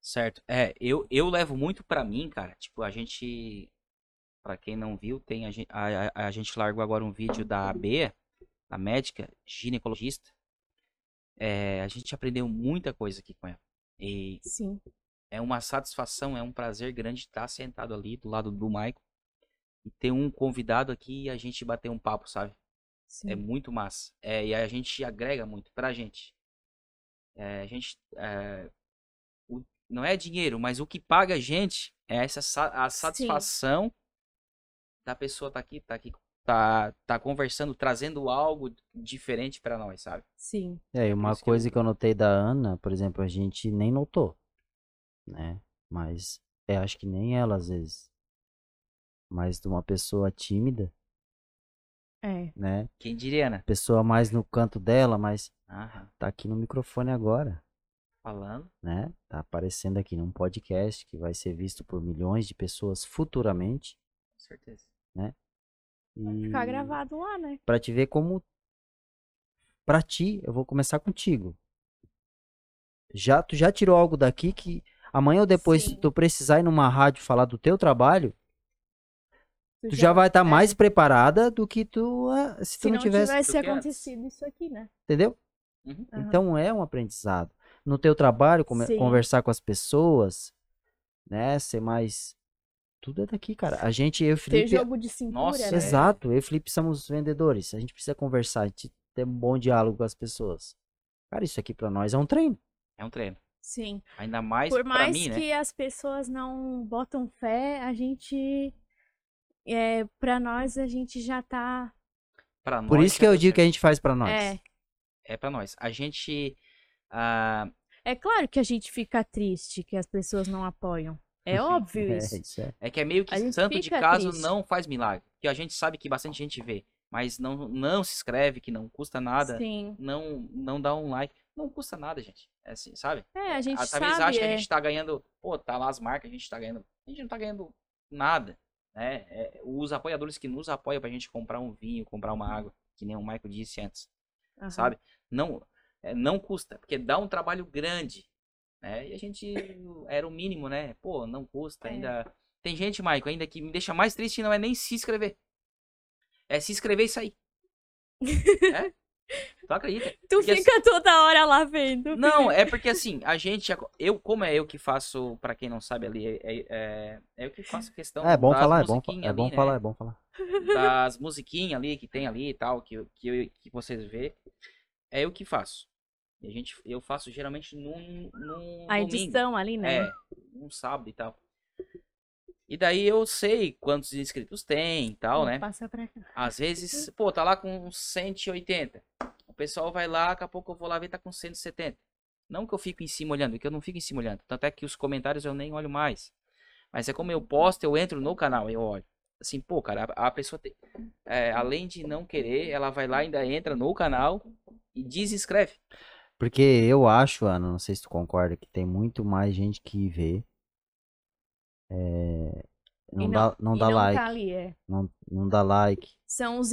Certo. É, eu, eu levo muito pra mim, cara. Tipo, a gente. Pra quem não viu, tem a, gen- a, a, a gente largou agora um vídeo da Bea, a médica ginecologista. É, a gente aprendeu muita coisa aqui com ela. E Sim. é uma satisfação, é um prazer grande estar sentado ali do lado do Michael e ter um convidado aqui e a gente bater um papo, sabe? sim. É muito massa. É, e a gente agrega muito pra gente. É, a gente. é, o- não é dinheiro, mas o que paga a gente é essa sa- a satisfação da pessoa tá aqui, tá aqui, tá, tá conversando, trazendo algo diferente pra nós, sabe? Sim. É, e uma isso que eu- coisa que eu notei da Ana, por exemplo, a gente nem notou, né? Mas eu acho que nem ela às vezes. Mas de uma pessoa tímida, É. né? Quem diria, né? Pessoa mais no canto dela, mas Aham. tá aqui no microfone agora, Falando. né? Tá aparecendo aqui num podcast que vai ser visto por milhões de pessoas futuramente. Com certeza. Vai E ficar gravado lá, né? pra te ver como pra ti, eu vou começar contigo. Já tu já tirou algo daqui que amanhã ou depois se Sim. tu precisar ir numa rádio falar do teu trabalho, Tu tu já vai estar é. mais preparada do que tu ah, se tu Se não não tivesse, tivesse acontecido isso aqui, né? entendeu? Uhum. Então é um aprendizado. no teu trabalho, Sim. conversar com as pessoas, né? Ser mais. Tudo é daqui, cara. A gente, eu e o Ter Felipe. jogo de cintura, Nossa, né? Exato, eu e o Felipe somos vendedores. A gente precisa conversar, a gente ter um bom diálogo com as pessoas. Cara, isso aqui pra nós é um treino. É um treino. Sim. Ainda mais Por pra mais mim, né? que as pessoas não botam fé, a gente. É, pra nós, a gente já tá. Pra Por nós isso que eu deu digo que a gente faz pra nós. É. É pra nós. A gente. ah, É claro que a gente fica triste que as pessoas não apoiam. É óbvio É, isso. isso é. é que é meio que A santo de caso triste. não faz milagre. Porque a gente sabe que bastante gente vê. Mas não, não se inscreve, que não custa nada. Sim. Não, não dá um like. Não custa nada, gente. É assim, sabe? É, a gente Ah, sabe. Talvez ache que a é. gente tá ganhando. Pô, tá lá as marcas, a gente tá ganhando. A gente não tá ganhando nada. Né? É, os apoiadores que nos apoiam pra gente comprar um vinho, comprar uma água, que nem o Michael disse antes. Aham. sabe? Não, é, não custa, porque dá um trabalho grande, né? E a gente era o mínimo, né? Pô, não custa É. ainda. Tem gente, Maico, ainda que me deixa mais triste não é nem se inscrever. É se inscrever e sair. é? Tu acredita? Tu Porque fica toda hora lá vendo. Não, é porque assim, a gente, eu, como é eu que faço, pra quem não sabe ali, é, é, é, é eu que faço questão É bom das falar, é bom, musiquinhas é bom ali, né? falar, é bom falar. das musiquinhas ali que tem ali e tal, que, que, eu- que vocês vê, é eu que faço. E a gente, eu faço geralmente num, num A domingo. edição ali, né? É, um sábado e tal. E daí eu sei quantos inscritos tem e tal, né? Passa pra cá. Às vezes, pô, tá lá com uns 180. O pessoal vai lá, daqui a pouco eu vou lá ver, tá com 170. Não que eu fico em cima olhando, que eu não fico em cima olhando. Tanto é que os comentários eu nem olho mais. Mas é como eu posto, eu entro no canal, eu olho. Assim, pô, cara, a, a pessoa tem. é, além de não querer, ela vai lá, ainda entra no canal e desinscreve. Porque eu acho, Ana, não sei se tu concorda, que tem muito mais gente que vê. É, não, E dá, não dá não like. tá ali, é. Não, não dá like. São os,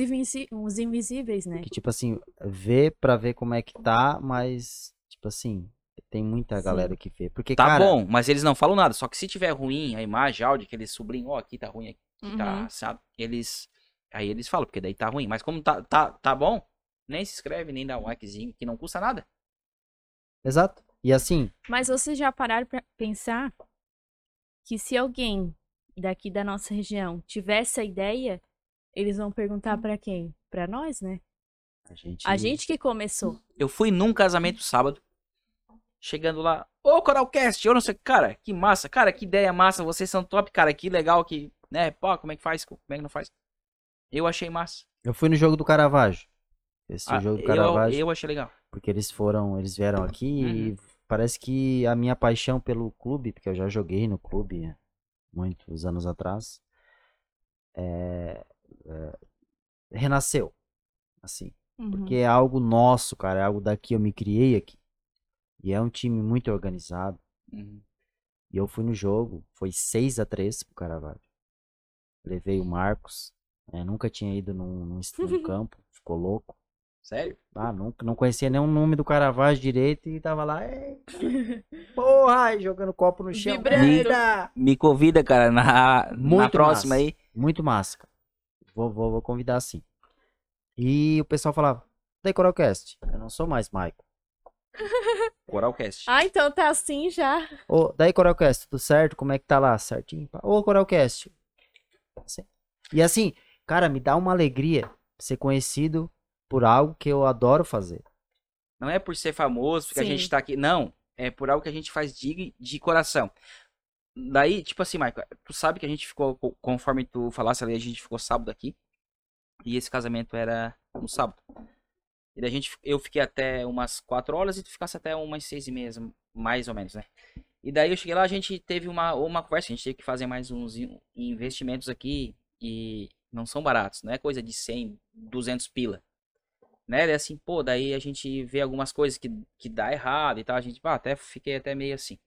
os invisíveis, né? Que tipo assim, vê pra ver como é que tá, mas, tipo assim, tem muita Sim. galera que vê. Porque, Tá cara, bom, mas eles não falam nada. Só que se tiver ruim a imagem, áudio, que eles sublinham, ó, aqui tá ruim, aqui tá Uhum. assado, eles. Aí eles falam, porque daí tá ruim. Mas como tá, tá, tá bom, nem se inscreve, nem dá um likezinho, que não custa nada. Exato. E assim, Mas vocês já pararam pra pensar que se alguém daqui da nossa região tiver essa ideia, eles vão perguntar pra quem? Pra nós, né? a gente. A gente que começou. Eu fui num casamento sábado, chegando lá, ô Coralcast, eu não sei, cara, que massa, cara, que ideia massa, vocês são top, cara, que legal, que, né, pô, como é que faz, como é que não faz? Eu achei massa. Eu fui no jogo do Caravaggio. Esse Ah, jogo do eu, Caravaggio. eu achei legal. Porque eles foram, eles vieram aqui Uhum. e parece que a minha paixão pelo clube, porque eu já joguei no clube muitos anos atrás, é, é, renasceu. Assim. Uhum. Porque é algo nosso, cara. É algo daqui, eu me criei aqui. E é um time muito organizado. Uhum. E eu fui no jogo, foi 6 a 3 pro Caravaggio. Levei o Marcos. é, nunca tinha ido num, num, num campo, ficou louco. Sério? Ah, nunca, não conhecia nenhum nome do Caravaggio direito e tava lá, "Ei, porra, jogando copo no chão. Eita! Me convida, cara, na, na Muito próxima massa. aí. Muito massa, cara. Vou, vou, vou convidar sim. E o pessoal falava, daí Coralcast, eu não sou mais Michael. Coralcast. Ah, então tá assim já. Ô, daí Coralcast, tudo certo? Como é que tá lá? Certinho? Ô, Coralcast. Assim. E assim, cara, me dá uma alegria ser conhecido por algo que eu adoro fazer. Não é por ser famoso, porque a Sim. gente tá aqui. Não. É por algo que a gente faz de, de coração. Daí, tipo assim, Michael, tu sabe que a gente ficou, co- conforme tu falasse ali, a gente ficou sábado aqui. E esse casamento era no sábado. E daí a gente, eu fiquei até umas 4 horas e tu ficasse até umas 6 e meia, mais ou menos, né? E daí eu cheguei lá, a gente teve uma, uma conversa, a gente teve que fazer mais uns in- investimentos aqui e não são baratos, não é coisa de 100, 200 pila. Né? Daí assim, pô, daí a gente vê algumas coisas que, que dá errado e tal, a gente, pá, até fiquei até meio assim.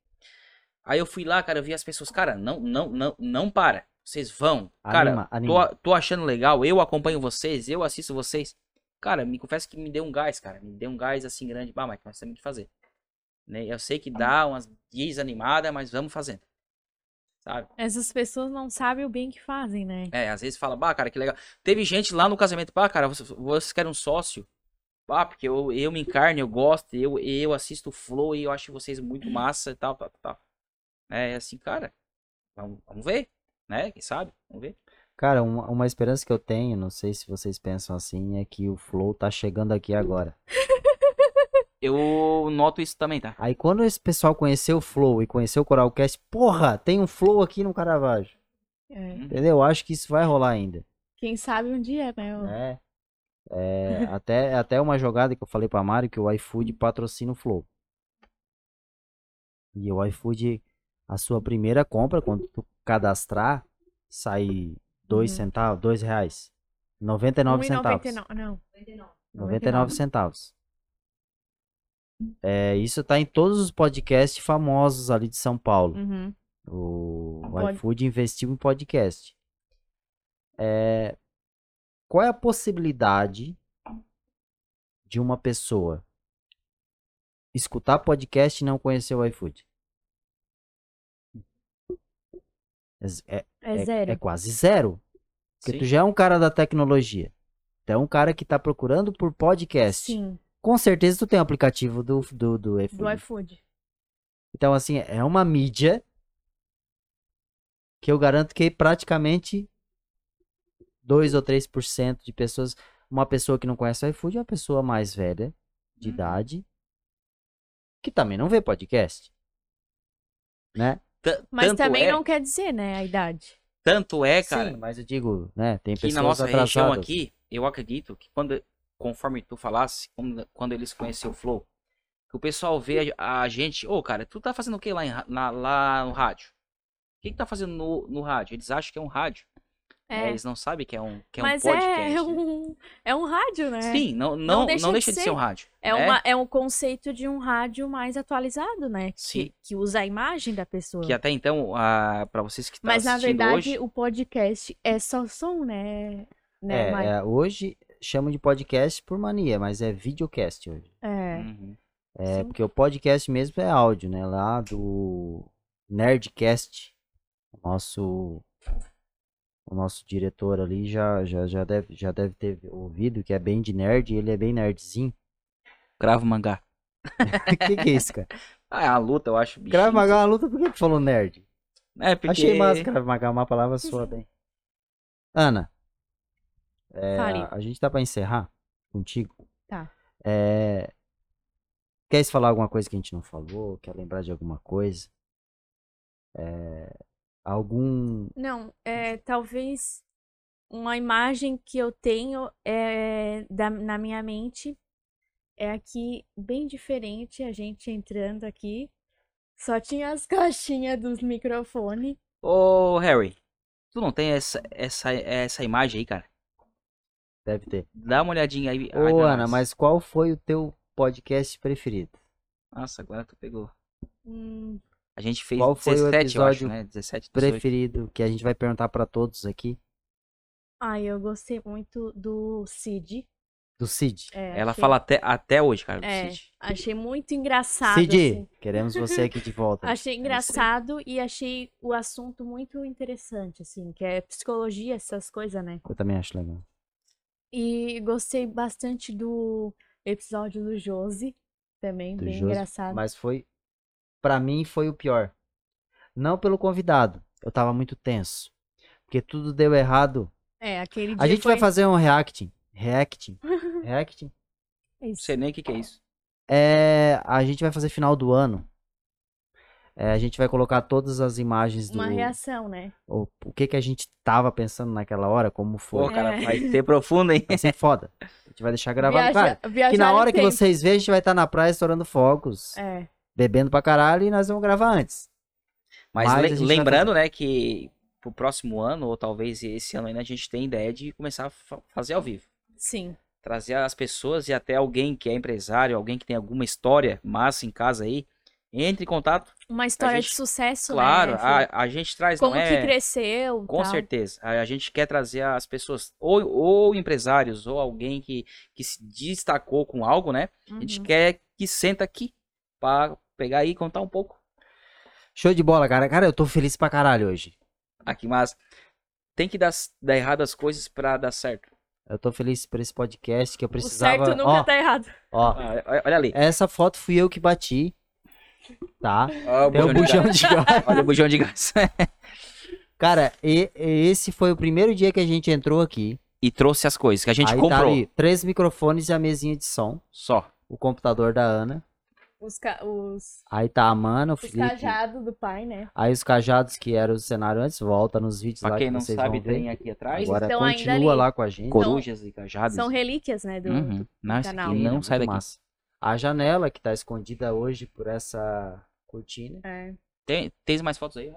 Aí eu fui lá, cara, eu vi as pessoas, cara, não, não, não, não para. Vocês vão. Cara, Anima, tô, tô achando legal, eu acompanho vocês, eu assisto vocês. Cara, me confesso que me deu um gás, cara. Me deu um gás assim grande. Bah, mas nós temos que fazer. Né? Eu sei que dá umas desanimadas, mas vamos fazendo. Sabe? Essas pessoas não sabem o bem que fazem, né? É, às vezes fala, bah, cara, que legal. Teve gente lá no casamento, bah, cara, vocês, vocês querem um sócio? Ah, porque eu, eu me encarno, eu gosto, eu, eu assisto o Flow e eu acho vocês muito massa e tal, tal, tal. É assim, cara. Vamos, vamos ver, né? Quem sabe? Vamos ver. Cara, uma, uma esperança que eu tenho, não sei se vocês pensam assim, é que o Flow tá chegando aqui agora. Eu noto isso também, tá? Aí quando esse pessoal conheceu o Flow e conheceu o Coralcast, porra, tem um Flow aqui no Caravaggio. É. Entendeu? Eu acho que isso vai rolar ainda. Quem sabe um dia, né? É. É, até, até uma jogada que eu falei pra Mário que o iFood patrocina o Flow. E o iFood, a sua primeira compra, quando tu cadastrar, sai 2 Uhum. centavos, 2 reais. 99 centavos. 1,99, Não. 99 centavos. É, isso tá em todos os podcasts famosos ali de São Paulo. Uhum. O, o iFood investiu em podcast. É, qual é a possibilidade de uma pessoa escutar podcast e não conhecer o iFood? É, é- É, é- zero. é quase zero. Porque Sim. tu já é um cara da tecnologia. Tu é um cara que tá procurando por podcast. Sim, Com certeza tu tem o aplicativo do, do, do iFood. do iFood. Então, assim, é uma mídia que eu garanto que praticamente 2 ou 3% de pessoas. Uma pessoa que não conhece o iFood é uma pessoa mais velha, de Uhum. idade, que também não vê podcast. Né? T- Mas tanto também é, não quer dizer, né, a idade. Tanto é, cara, Sim, mas eu digo, né? Tem que pessoas na nossa atrasadas. região aqui, eu acredito que quando, conforme tu falasse, quando, eles conheceram o Flow, que o pessoal vê a, a gente, ô cara, tu tá fazendo o que lá, em ra- na- lá no rádio? O que, que tá fazendo no, no rádio? Eles acham que é um rádio. Né? É. Eles não sabem que é um, que é Mas um podcast. é um, é um rádio, né? Sim, não, não, não, deixa deixa, de de ser. ser um rádio. É, né? uma, é um conceito de um rádio mais atualizado, né? Sim. Que, que usa a imagem da pessoa. Que até então, ah, pra vocês que estão Mas na verdade, hoje, o podcast é só som, né? né É, é, hoje chamam de podcast por mania, mas é videocast hoje. É. Uhum. É, Sim. porque o podcast mesmo é áudio, né? Lá do Nerdcast, nosso o nosso diretor ali já, já, já, deve, já deve ter ouvido que é bem de nerd, e ele é bem nerdzinho. Gravo mangá. O que, que é isso, cara? Ah, é uma luta, eu acho. Bichinho. Maga é uma luta, por que tu falou nerd? É, porque... Achei massa, Krav Maga, uma palavra sua bem. Ana, é, a, a gente tá pra encerrar contigo. Tá. É, quer falar alguma coisa que a gente não falou? Quer lembrar de alguma coisa? É, algum Não, é talvez uma imagem que eu tenho é, da, na minha mente é aqui bem diferente, a gente entrando aqui. Só tinha as caixinhas dos microfones. Ô, Harry, tu não tem essa, essa, essa imagem aí, cara? deve ter. Dá uma olhadinha aí. Ô, Ana, mas qual foi o teu podcast preferido? Nossa, agora tu pegou. Hum, A gente fez Qual foi o 17, eu acho, episódio né? 17, 18. Preferido, que a gente vai perguntar pra todos aqui, ai, eu gostei muito do Cid. do Cid. É, Ela achei- fala até, até hoje, cara, do É, Cid. achei muito engraçado. Cid, assim. queremos você aqui de volta. Achei engraçado e achei o assunto muito interessante, assim, que é psicologia, essas coisas, né? Eu também acho legal. E gostei bastante do episódio do Josi, também, Do bem Josi, engraçado. Mas foi, Pra mim foi o pior. Não pelo convidado, eu tava muito tenso. Porque tudo deu errado. É, aquele dia A gente foi... vai fazer um reacting. Reacting. Reacting. Não isso. sei nem o que, que é isso. É, a gente vai fazer final do ano. É, a gente vai colocar todas as imagens do Uma reação, né? o, o que que a gente tava pensando naquela hora, como Pô, foi. cara, É. vai ser profundo, hein? Vai ser foda. A gente vai deixar gravado. Viaja- Cara, que na hora que tempo. vocês verem, a gente vai estar na praia estourando fogos, É, bebendo pra caralho e nós vamos gravar antes. Mas, Mas le- vai lembrando, né, que pro próximo ano, ou talvez esse ano ainda, a gente tem ideia de começar a fa- fazer ao vivo. sim. Trazer as pessoas e até alguém que é empresário, alguém que tem alguma história massa em casa aí, entre em contato. Uma história gente- de sucesso, Claro, né? Fê? a, a gente traz, Como não é... que cresceu, Com tal. certeza. A, a gente quer trazer as pessoas, ou, ou empresários, ou alguém que, que se destacou com algo, né? A gente Uhum. quer que senta aqui pra pegar aí e contar um pouco. Show de bola, cara. Cara, eu tô feliz pra caralho hoje. Aqui, mas tem que dar, dar errado as coisas pra dar certo. Eu tô feliz por esse podcast que eu O precisava. certo nunca ó, tá errado. ó, Ah, olha- ali. essa foto fui eu que bati. Tá? O Tem o bujão de de gás. gás. Olha o bujão de gás. Cara, e- e esse foi o primeiro dia que a gente entrou aqui. e trouxe as coisas que a gente Aí comprou. tá ali, três microfones e a mesinha de som. Só. O computador da Ana. Os, ca- os, Aí tá a Mana, o os Felipe. cajados do pai, né? Aí os cajados que eram o cenário antes, volta nos vídeos Pra lá quem que não vocês sabe, vão ver. tem aqui atrás Agora Estão continua ali. lá com a gente. corujas e cajados. São relíquias, né? Do, Uhum. Não, esse canal. Sim, não é sai daqui. massa. A janela que tá escondida hoje por essa cortina. É. Tem, tem mais fotos aí?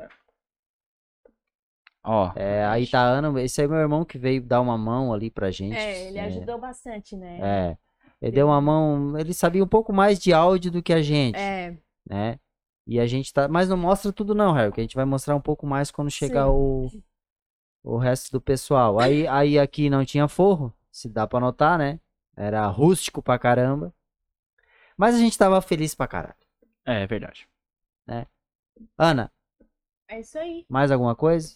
Ó. É, aí tá a Ana, esse aí é meu irmão que veio dar uma mão ali pra gente. É, ele ajudou bastante, né? É. Ele deu uma mão, ele sabia um pouco mais de áudio do que a gente, É, né? E a gente tá, mas não mostra tudo não, Harry, que a gente vai mostrar um pouco mais quando chegar Sim. o o resto do pessoal. Aí aí aqui não tinha forro, se dá pra notar, né? Era rústico pra caramba. Mas a gente tava feliz pra caralho. É, é verdade. Ana, é isso aí. mais alguma coisa?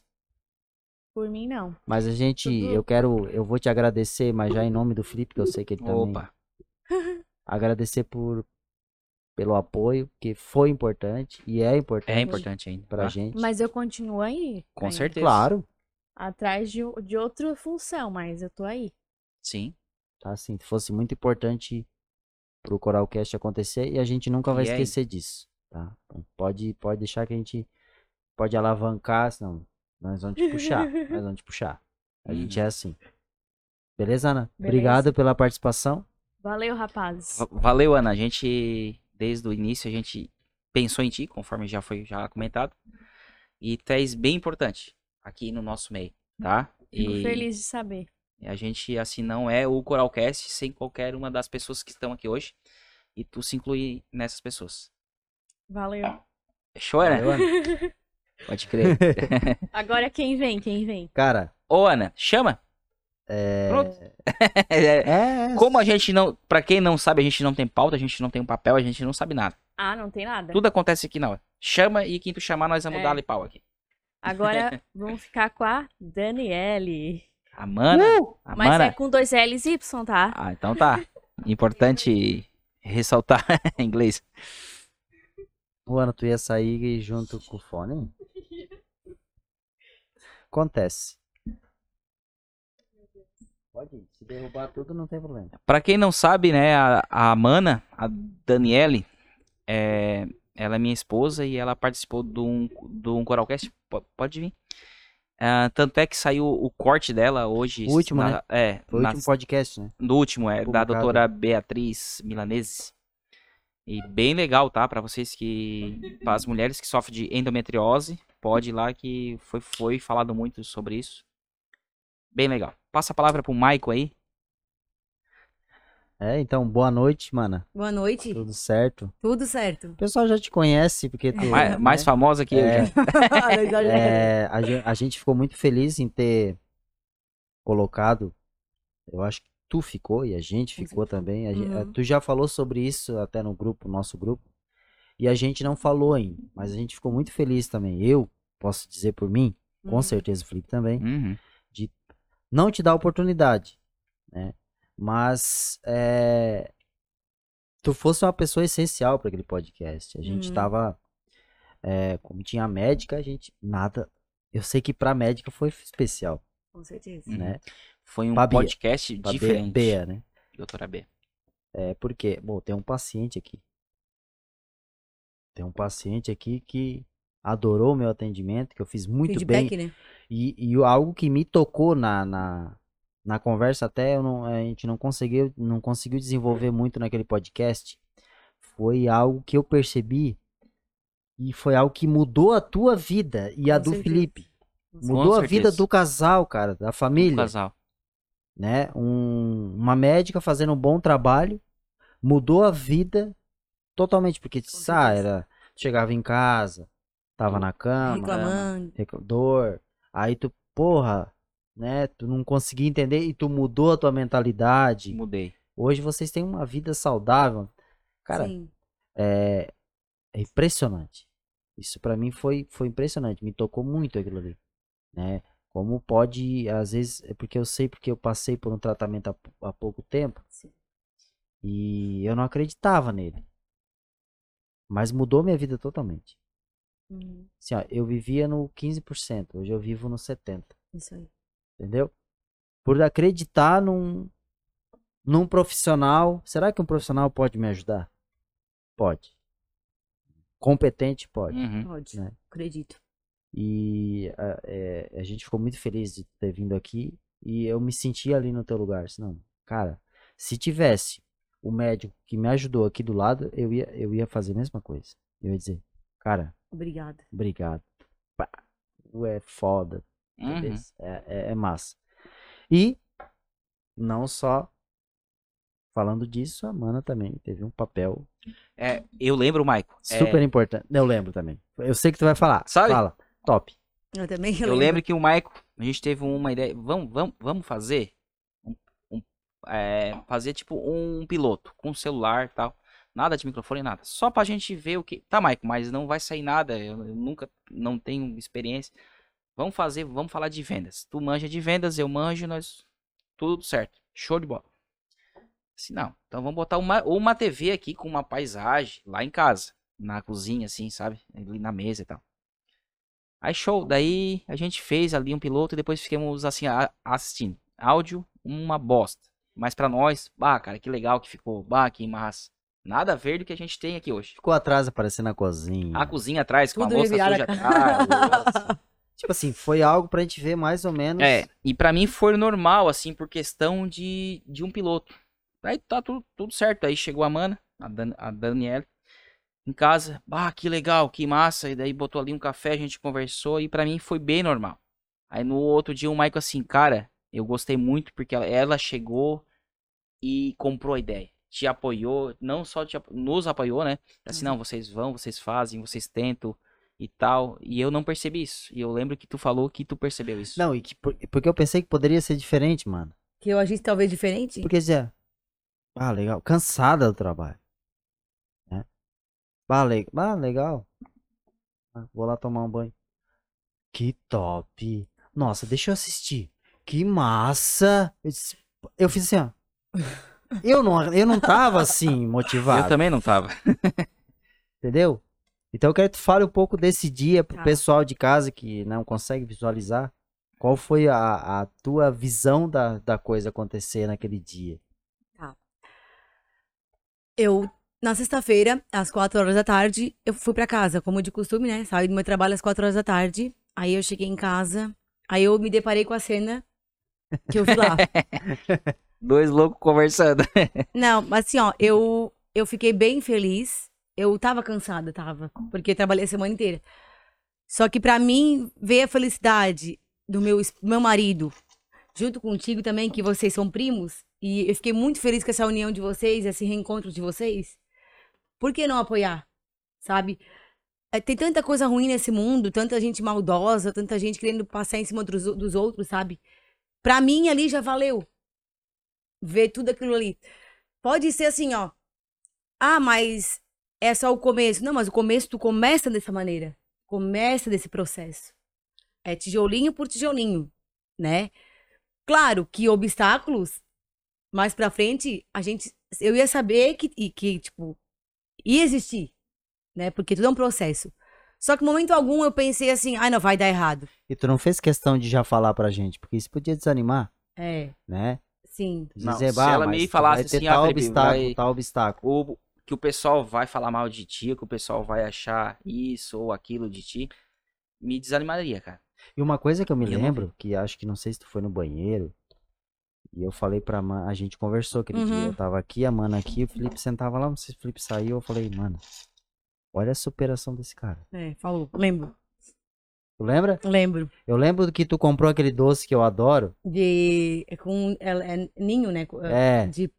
Por mim, não. Mas a gente, Tudo- eu quero, eu vou te agradecer, mas já em nome do Felipe, que eu sei que ele também Opa. Agradecer por pelo apoio, que foi importante e é importante, É importante ainda. pra tá? gente. Mas eu continuo aí. Com ainda. certeza. Claro, Atrás de, de outra função, mas eu tô aí. Sim. tá assim, fosse muito importante pro Coralcast acontecer e a gente nunca vai E é esquecer disso, tá? Então, pode pode deixar que a gente pode alavancar, senão nós vamos te puxar, nós vamos te puxar. A gente Uhum. é assim. Beleza, Ana? Beleza. Obrigado pela participação. Valeu, rapazes. Va- Valeu, Ana. A gente, desde o início, a gente pensou em ti, conforme já foi já comentado. E tu és bem importante aqui no nosso meio, tá? Fico E feliz de saber. a gente, assim, não é o Coralcast sem qualquer uma das pessoas que estão aqui hoje. E tu se inclui nessas pessoas. Valeu. Fechou, Ana? Valeu, Ana. Pode crer. Agora quem vem? Quem vem? Cara, Ô, Ana, chama. É... Pronto. é Como a gente não, pra quem não sabe, a gente não tem pauta, a gente não tem um papel, a gente não sabe nada. Ah, não tem nada. Tudo acontece aqui na hora. Chama e quem tu chamar, nós vamos É. dar ali pau aqui. Agora vamos ficar com a Daniele. A Mana. A Mas Mana. é com dois L's e Y, tá? Ah, então tá. Importante ressaltar em inglês. O ano tu ia sair junto com o fone? Acontece. Pode ir. Se derrubar tudo, não tem problema. Pra quem não sabe, né, a, a Mana, a Daniele, é, ela é minha esposa e ela participou de um, de um Coralcast. Po- Pode vir. Ah, tanto é que saiu o corte dela hoje. O último, na- né? É, Foi o último podcast, né? no último, é, da Publicado. doutora Beatriz Milaneses. E bem legal, tá? Pra vocês que. Para as mulheres que sofrem de endometriose, pode ir lá que foi, foi falado muito sobre isso. Bem legal. Passa a palavra pro Maico aí. É, então, boa noite, mana. Boa noite. Tudo certo? Tudo certo. O pessoal já te conhece, porque tu. Mais, mais famosa que eu É. já. É, a, a gente ficou muito feliz em ter colocado. Eu acho que tu ficou e a gente ficou também. a Uhum. Tu já falou sobre isso até no grupo, nosso grupo. E a gente não falou ainda. Mas a gente ficou muito feliz também. Eu posso dizer por mim, com Uhum. certeza o Felipe também. Uhum. Não te dá oportunidade, né? Mas é, tu fosse uma pessoa essencial para aquele podcast. A gente Uhum. tava. é, como tinha médica, a gente. Nada. Eu sei que pra médica foi especial, Com certeza. Uhum. né? Foi um Pra Bia. podcast diferente. Bea, né? Doutora B. É porque, bom, tem um paciente aqui. Tem um paciente aqui que adorou o meu atendimento, que eu fiz muito bem. Feedback, né? E, e algo que me tocou na, na, na conversa, até eu não, a gente não conseguiu, não conseguiu desenvolver muito naquele podcast, foi algo que eu percebi e foi algo que mudou a tua vida e a Com do certeza. Felipe. Mudou a vida do casal, cara, da família, casal. né? Um, uma médica fazendo um bom trabalho mudou a vida totalmente, porque ah, era, chegava em casa, tava na cama, Reclamando. recla- dor. Aí tu, porra, né? Tu não conseguia entender e tu mudou a tua mentalidade. Mudei. Hoje vocês têm uma vida saudável. Cara, Sim. é, é impressionante. Isso pra mim foi, foi impressionante. Me tocou muito aquilo ali. Né? Como pode, às vezes, é porque eu sei porque eu passei por um tratamento há, há pouco tempo Sim. e eu não acreditava nele. Mas mudou minha vida totalmente. Uhum, Assim, ó, eu vivia no 15%, hoje eu vivo no 70%, Isso aí. entendeu? Por acreditar num, num profissional. Será que um profissional pode me ajudar? Pode. Competente, pode. Uhum. Pode. Né? Acredito. E a, é, a gente ficou muito feliz de ter vindo aqui. E eu me senti ali no teu lugar. Senão, cara, se tivesse o médico que me ajudou aqui do lado, eu ia, eu ia fazer a mesma coisa. Eu ia dizer, cara, Obrigada. obrigado. Pá, é foda. Uhum. É, é, é massa. E não só falando disso, a Mana também teve um papel É, eu lembro, Maico. é, super importante. Eu lembro também. Eu sei que tu vai falar. Sabe? Fala. Top. Eu também Eu lembro que o Maico, a gente teve uma ideia. Vamos, vamos, vamos fazer um, um- é, fazer tipo um piloto com celular e tal. Nada de microfone, nada. Só pra gente ver o que. Tá, Maico, mas não vai sair nada. Eu, eu nunca não tenho experiência. Vamos fazer, vamos falar de vendas. Tu manja de vendas, eu manjo, nós. Tudo certo. Show de bola. Assim, não. Então vamos botar uma, uma TV aqui com uma paisagem lá em casa. Na cozinha, assim, sabe? Ali na mesa e tal. Aí show, daí a gente fez ali um piloto e depois ficamos assim assistindo. Áudio, uma bosta. Mas pra nós, bah, cara, que legal que ficou, bah, que massa. Nada a ver do que a gente tem aqui hoje. Ficou atrás aparecendo na cozinha. A cozinha atrás, com a Tudo moça revirada suja a atrás. Tipo assim, foi algo pra gente ver mais ou menos. É, e pra mim foi normal, assim, por questão de, de um piloto. Aí tá tudo, tudo certo. Aí chegou a Mana, a, Dan, a Daniela, em casa. Ah, que legal, que massa. E daí botou ali um café, a gente conversou. E pra mim foi bem normal. Aí no outro dia o Michael assim, cara, eu gostei muito porque ela, ela chegou e comprou a ideia. Te apoiou, não só te, nos apoiou, né? Assim, não, vocês vão, vocês fazem, vocês tentam e tal. E eu não percebi isso. E eu lembro que tu falou que tu percebeu isso. Não, e que, por- porque eu pensei que poderia ser diferente, mano. Que eu agisse talvez diferente? Porque dizia, ah, legal, cansada do trabalho. Né? Ah, le- ah, legal. Ah, Vou lá tomar um banho. Que top. Nossa, deixa eu assistir. Que massa. Eu, disse- eu fiz assim, ó. Eu não, eu não tava assim, motivado. Eu também não tava. Entendeu? Então eu quero que tu fale um pouco desse dia pro Tá. pessoal de casa que não consegue visualizar. Qual foi a, a tua visão da, da coisa acontecer naquele dia? Eu, na sexta-feira, às quatro horas da tarde, eu fui pra casa, como de costume, né? Saí do meu trabalho às quatro horas da tarde. Aí eu cheguei em casa, aí eu me deparei com a cena que eu vi lá. Dois loucos conversando. Não, assim, ó, eu, eu fiquei bem feliz. Eu tava cansada, tava, porque trabalhei a semana inteira. Só que pra mim, ver a felicidade do meu, meu marido, junto contigo também, que vocês são primos, e eu fiquei muito feliz com essa união de vocês, esse reencontro de vocês. Por que não apoiar? Sabe? É, tem tanta coisa ruim nesse mundo, tanta gente maldosa, tanta gente querendo passar em cima dos, dos outros, sabe? Pra mim, ali já valeu. Ver tudo aquilo ali. Pode ser assim, ó. Ah, mas é só o começo. Não, mas o começo tu começa dessa maneira. Começa desse processo. É tijolinho por tijolinho, né? Claro que obstáculos mais pra frente a gente eu ia saber que e que tipo ia existir, né? Porque tudo é um processo. Só que momento algum eu pensei assim, ai, não vai dar errado. E tu não fez questão de já falar pra gente, porque isso podia desanimar, É, né? Sim. Não, Dizer, se "Bah, ela mas me falasse assim, ah, tal Felipe, obstáculo, vai- tal obstáculo. Ou que o pessoal vai falar mal de ti, que o pessoal vai achar isso ou aquilo de ti, me desanimaria, cara. E uma coisa que eu me Eu não lembro, que acho que não sei se tu foi no banheiro, e eu falei pra Man, a gente conversou aquele dia, Uhum. eu tava aqui, a Mana aqui, o Felipe sentava lá, não sei se o Felipe saiu, eu falei, mano, olha a superação desse cara. É, falou. Lembro. Tu lembra? Lembro. Eu lembro que tu comprou aquele doce que eu adoro. De. É com. É, é ninho, né? É. De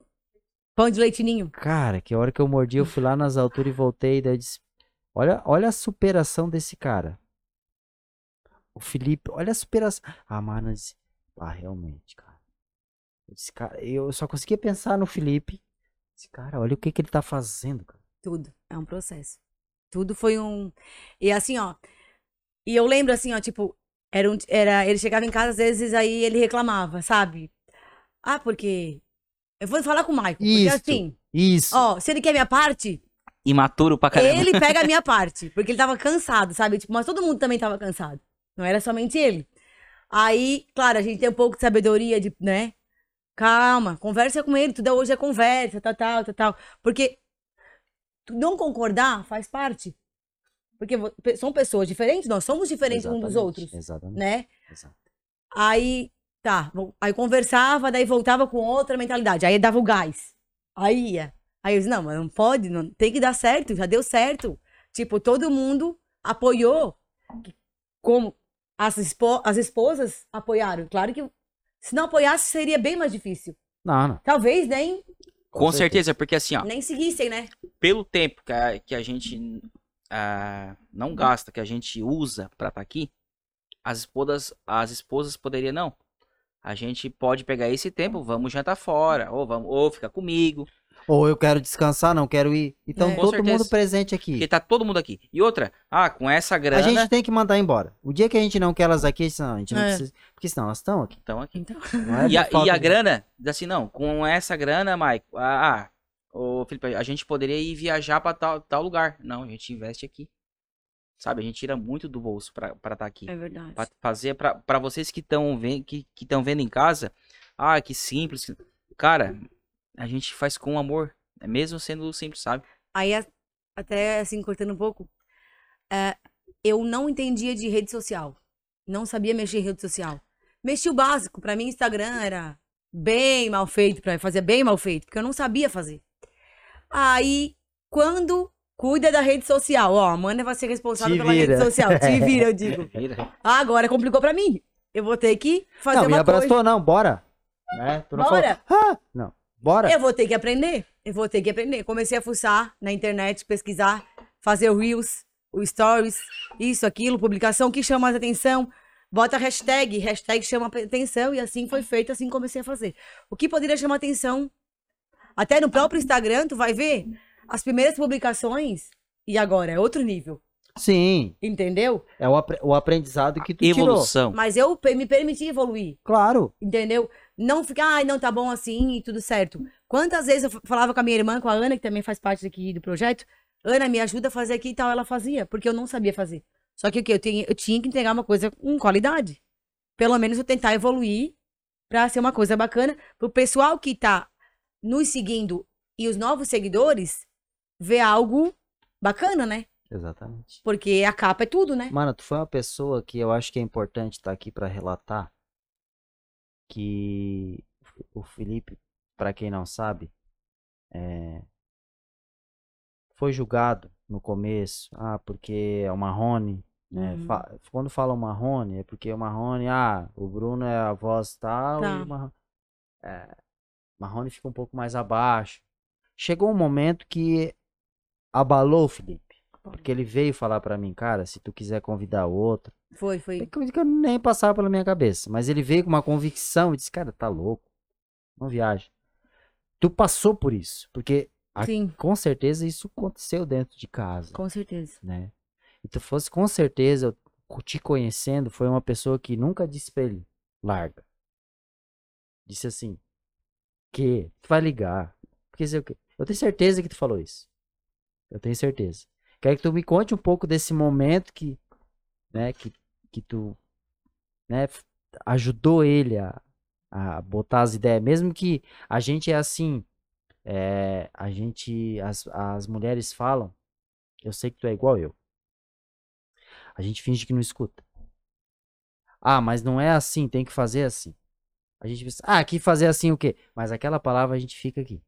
pão de leite ninho. Cara, que a hora que eu mordi, eu fui lá nas alturas e voltei, daí eu disse, olha, olha a superação desse cara. O Felipe, olha a superação. A Mana disse, ah, realmente, cara. Eu disse, cara, eu só conseguia pensar no Felipe. Disse, cara, olha o que que ele tá fazendo, cara. Tudo. É um processo. Tudo foi um. E assim, ó. E eu lembro assim, ó, tipo, Era, um, era, ele chegava em casa, às vezes, aí ele reclamava, sabe? Ah, porque. Eu vou falar com o Michael. Porque Isso. assim, Isso. ó, se ele quer minha parte, Imaturo pra caramba. ele pega a minha parte. Porque ele tava cansado, sabe? Tipo, mas todo mundo também tava cansado. Não era somente ele. Aí, claro, a gente tem um pouco de sabedoria, de, né? Calma, conversa com ele, tudo hoje é conversa, tal, tal, tal, tal. Porque não concordar faz parte. Porque são pessoas diferentes, nós somos diferentes uns dos outros, Exatamente. né? exato. Aí, tá, aí conversava, daí voltava com outra mentalidade. Aí dava o gás. Aí ia. Aí eu disse, não, mas não pode, não, tem que dar certo, já deu certo. Tipo, todo mundo apoiou. Como as, espo- as esposas apoiaram. Claro que se não apoiasse, seria bem mais difícil. Não, não. Talvez nem, Com Com certeza, porque assim, ó, nem seguissem, né? pelo tempo que a, que a gente ah, não gasta, que a gente usa pra estar aqui, as esposas, as esposas poderiam, não. A gente pode pegar esse tempo, vamos jantar fora, ou vamos, ou fica comigo, Ou eu quero descansar, não quero ir. Então É. Todo certeza. mundo presente aqui. porque tá todo mundo aqui. E outra, ah, com essa A grana, gente tem que mandar embora. O dia que a gente não quer elas aqui, não, a gente não É. precisa. Porque senão elas estão aqui. então aqui. Então, é E a, e a grana, assim, não, com essa grana, Maico, ah, ah, ô Felipe, a gente poderia ir viajar pra tal, tal lugar. Não, a gente investe aqui. Sabe, a gente tira muito do bolso pra estar aqui. é verdade. Pra fazer pra pra vocês que estão vendo que que estão vendo em casa, ah, que simples. Cara, a gente faz com amor, é mesmo sendo simples, sabe? Aí, até assim, cortando um pouco, é, eu não entendia de rede social. Não sabia mexer em rede social. Mexi o básico. Pra mim, Instagram era bem mal feito, pra fazer bem mal feito, porque eu não sabia fazer. Aí, quando cuida da rede social, ó, a Amanda vai ser responsável pela rede social. Te vira, eu digo. Agora complicou pra mim. Eu vou ter que fazer Não, uma abraçou, coisa. não, bora. Né? Tu não Bora. falou, ah, não, bora. Eu vou ter que aprender. Eu vou ter que aprender. Comecei a fuçar na internet, pesquisar, fazer o Reels, o Stories, isso, aquilo, publicação que chama mais atenção. Bota hashtag, hashtag chama atenção, e assim foi feito, assim comecei a fazer. O que poderia chamar atenção? Até no próprio Instagram, tu vai ver as primeiras publicações, e agora é outro nível, Sim, entendeu? é o, apre- o aprendizado que tu tirou. Evolução. Mas eu me permiti evoluir. Claro. Entendeu? Não ficar, ai, não, tá bom assim e tudo certo. Quantas vezes eu falava com a minha irmã, com a Ana, que também faz parte aqui do projeto, Ana, me ajuda a fazer aqui e tal, ela fazia, porque eu não sabia fazer. Só que o quê? Eu, tinha- eu tinha que entregar uma coisa com qualidade. Pelo menos eu tentar evoluir pra ser uma coisa bacana, pro pessoal que tá nos seguindo e os novos seguidores ver algo bacana, né? Exatamente. Porque a capa é tudo, né? Mano, tu foi uma pessoa que eu acho que é importante estar aqui pra relatar que o Felipe, pra quem não sabe, é, foi julgado no começo, ah, porque é o Marrone, né? Uhum. Fa- quando fala o Marrone, é porque o Marrone, ah, o Bruno é a voz tal, Tá. e o Marrone, é, Marrone fica um pouco mais abaixo. Chegou um momento que abalou o Felipe. Porque ele veio falar pra mim, cara, se tu quiser convidar outro. Foi, foi. Que eu nem passava pela minha cabeça. Mas ele veio com uma convicção e disse, cara, tá louco. Não viaja. Tu passou por isso. Porque a- com certeza isso aconteceu dentro de casa, com certeza. né? E tu fosse com certeza, te conhecendo, foi uma pessoa que nunca disse pra ele, larga. Disse assim, que tu vai ligar. Porque sei o quê. Eu tenho certeza que tu falou isso. Eu tenho certeza. Quero que tu me conte um pouco desse momento que, né, que, que tu, né, ajudou ele a, a botar as ideias, mesmo que a gente é assim, é, a gente, as, as mulheres falam, eu sei que tu é igual eu. A gente finge que não escuta. Ah, mas não é assim, tem que fazer assim. A gente pensa, ah, aqui fazer assim o quê? Mas aquela palavra a gente fica aqui.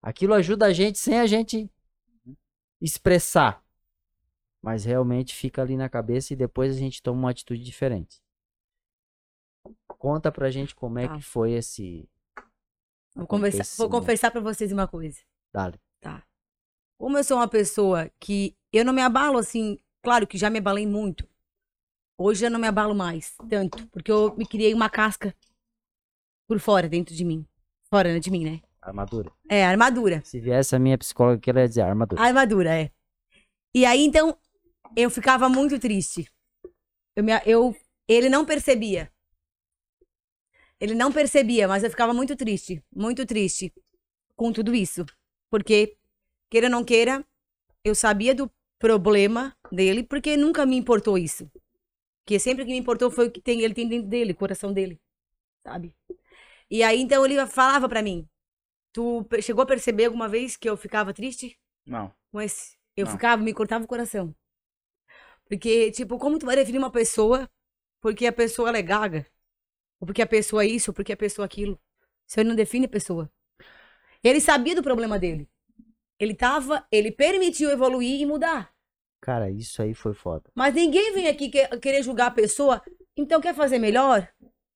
Aquilo ajuda a gente sem a gente expressar. Mas realmente fica ali na cabeça e depois a gente toma uma atitude diferente. Conta pra gente como é Tá. que foi esse. Vou, conversar, vou confessar pra vocês uma coisa. Dale. Como eu sou uma pessoa que eu não me abalo assim, claro que já me abalei muito. Hoje eu não me abalo mais tanto, porque eu me criei uma casca por fora, dentro de mim. Fora né, de mim, né? Armadura. É, armadura. Se viesse a minha psicóloga, que ela ia dizer armadura. Armadura, é. E aí, então, eu ficava muito triste. Eu, me, eu, ele não percebia. Ele não percebia, mas eu ficava muito triste, muito triste com tudo isso. Porque, queira ou não queira, eu sabia do problema dele, porque nunca me importou isso. Porque sempre que me importou foi o que tem, ele tem dentro dele, o coração dele, sabe? E aí, então, ele falava pra mim, tu chegou a perceber alguma vez que eu ficava triste Não. com esse? Eu Não. ficava, me cortava o coração. Porque, tipo, como tu vai definir uma pessoa porque a pessoa ela é gaga? Ou porque a pessoa é isso, ou porque a pessoa é aquilo? Isso aí não define a pessoa. Ele sabia do problema dele. Ele tava, ele permitiu evoluir e mudar. Cara, isso aí foi foda. Mas ninguém vem aqui que- querer julgar a pessoa. Então quer fazer melhor?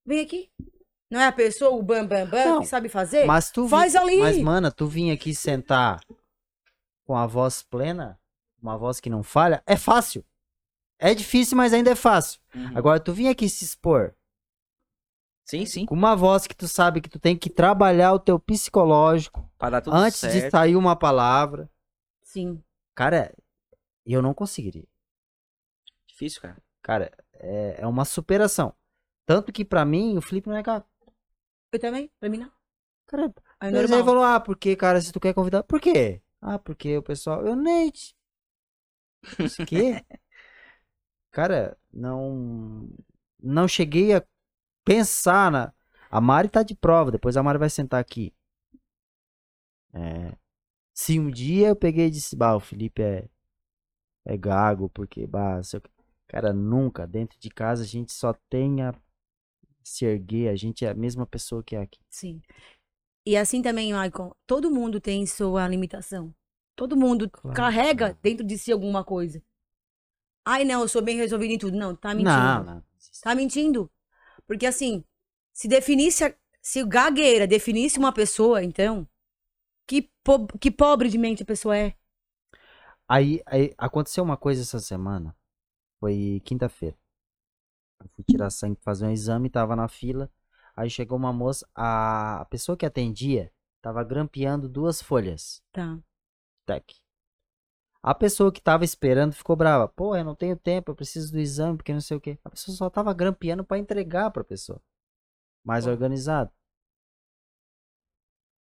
Vem aqui. Não é a pessoa, o bam bam bam, Não, que sabe fazer? Mas tu vi- Faz ali. Mas, mana, tu vir aqui sentar com a voz plena, uma voz que não falha, é fácil. É difícil, mas ainda é fácil. Uhum. Agora, tu vir aqui se expor Sim, sim. com uma voz que tu sabe que tu tem que trabalhar o teu psicológico Pra dar tudo antes certo. de sair uma palavra. Sim. Cara, eu não conseguiria. Difícil, cara. Cara, é, é uma superação. Tanto que pra mim, o Felipe não é gato. Eu também? Pra mim não. Cara, É ele falou, ah, porque, cara, se tu quer convidar. Por quê? Ah, porque o pessoal. Eu nem. Isso quê? cara, não. Não cheguei a pensar na. A Mari tá de prova, depois a Mari vai sentar aqui. É. Se um dia eu peguei e disse, bah, o Felipe é. É gago, porque, bah, sei o quê." Cara, nunca. Dentro de casa a gente só tem a se erguer, a gente é a mesma pessoa que é aqui. Sim. E assim também, Michael, todo mundo tem sua limitação. Todo mundo Claro, carrega dentro de si alguma coisa. Ai, não, eu sou bem resolvido em tudo. Não, tá mentindo. Não, não. Tá mentindo. Porque assim, se definisse, a- se gagueira definisse uma pessoa, então, que, po- que pobre de mente a pessoa é. Aí, aí aconteceu uma coisa essa semana. Foi quinta-feira. Eu fui tirar sangue pra fazer um exame, tava na fila. Aí chegou uma moça, a, pessoa que atendia tava grampeando duas folhas. Tá. Tec. A pessoa que tava esperando ficou brava. Pô, eu não tenho tempo, eu preciso do exame, porque não sei o quê. A pessoa só tava grampeando pra entregar pra pessoa. Mais organizado.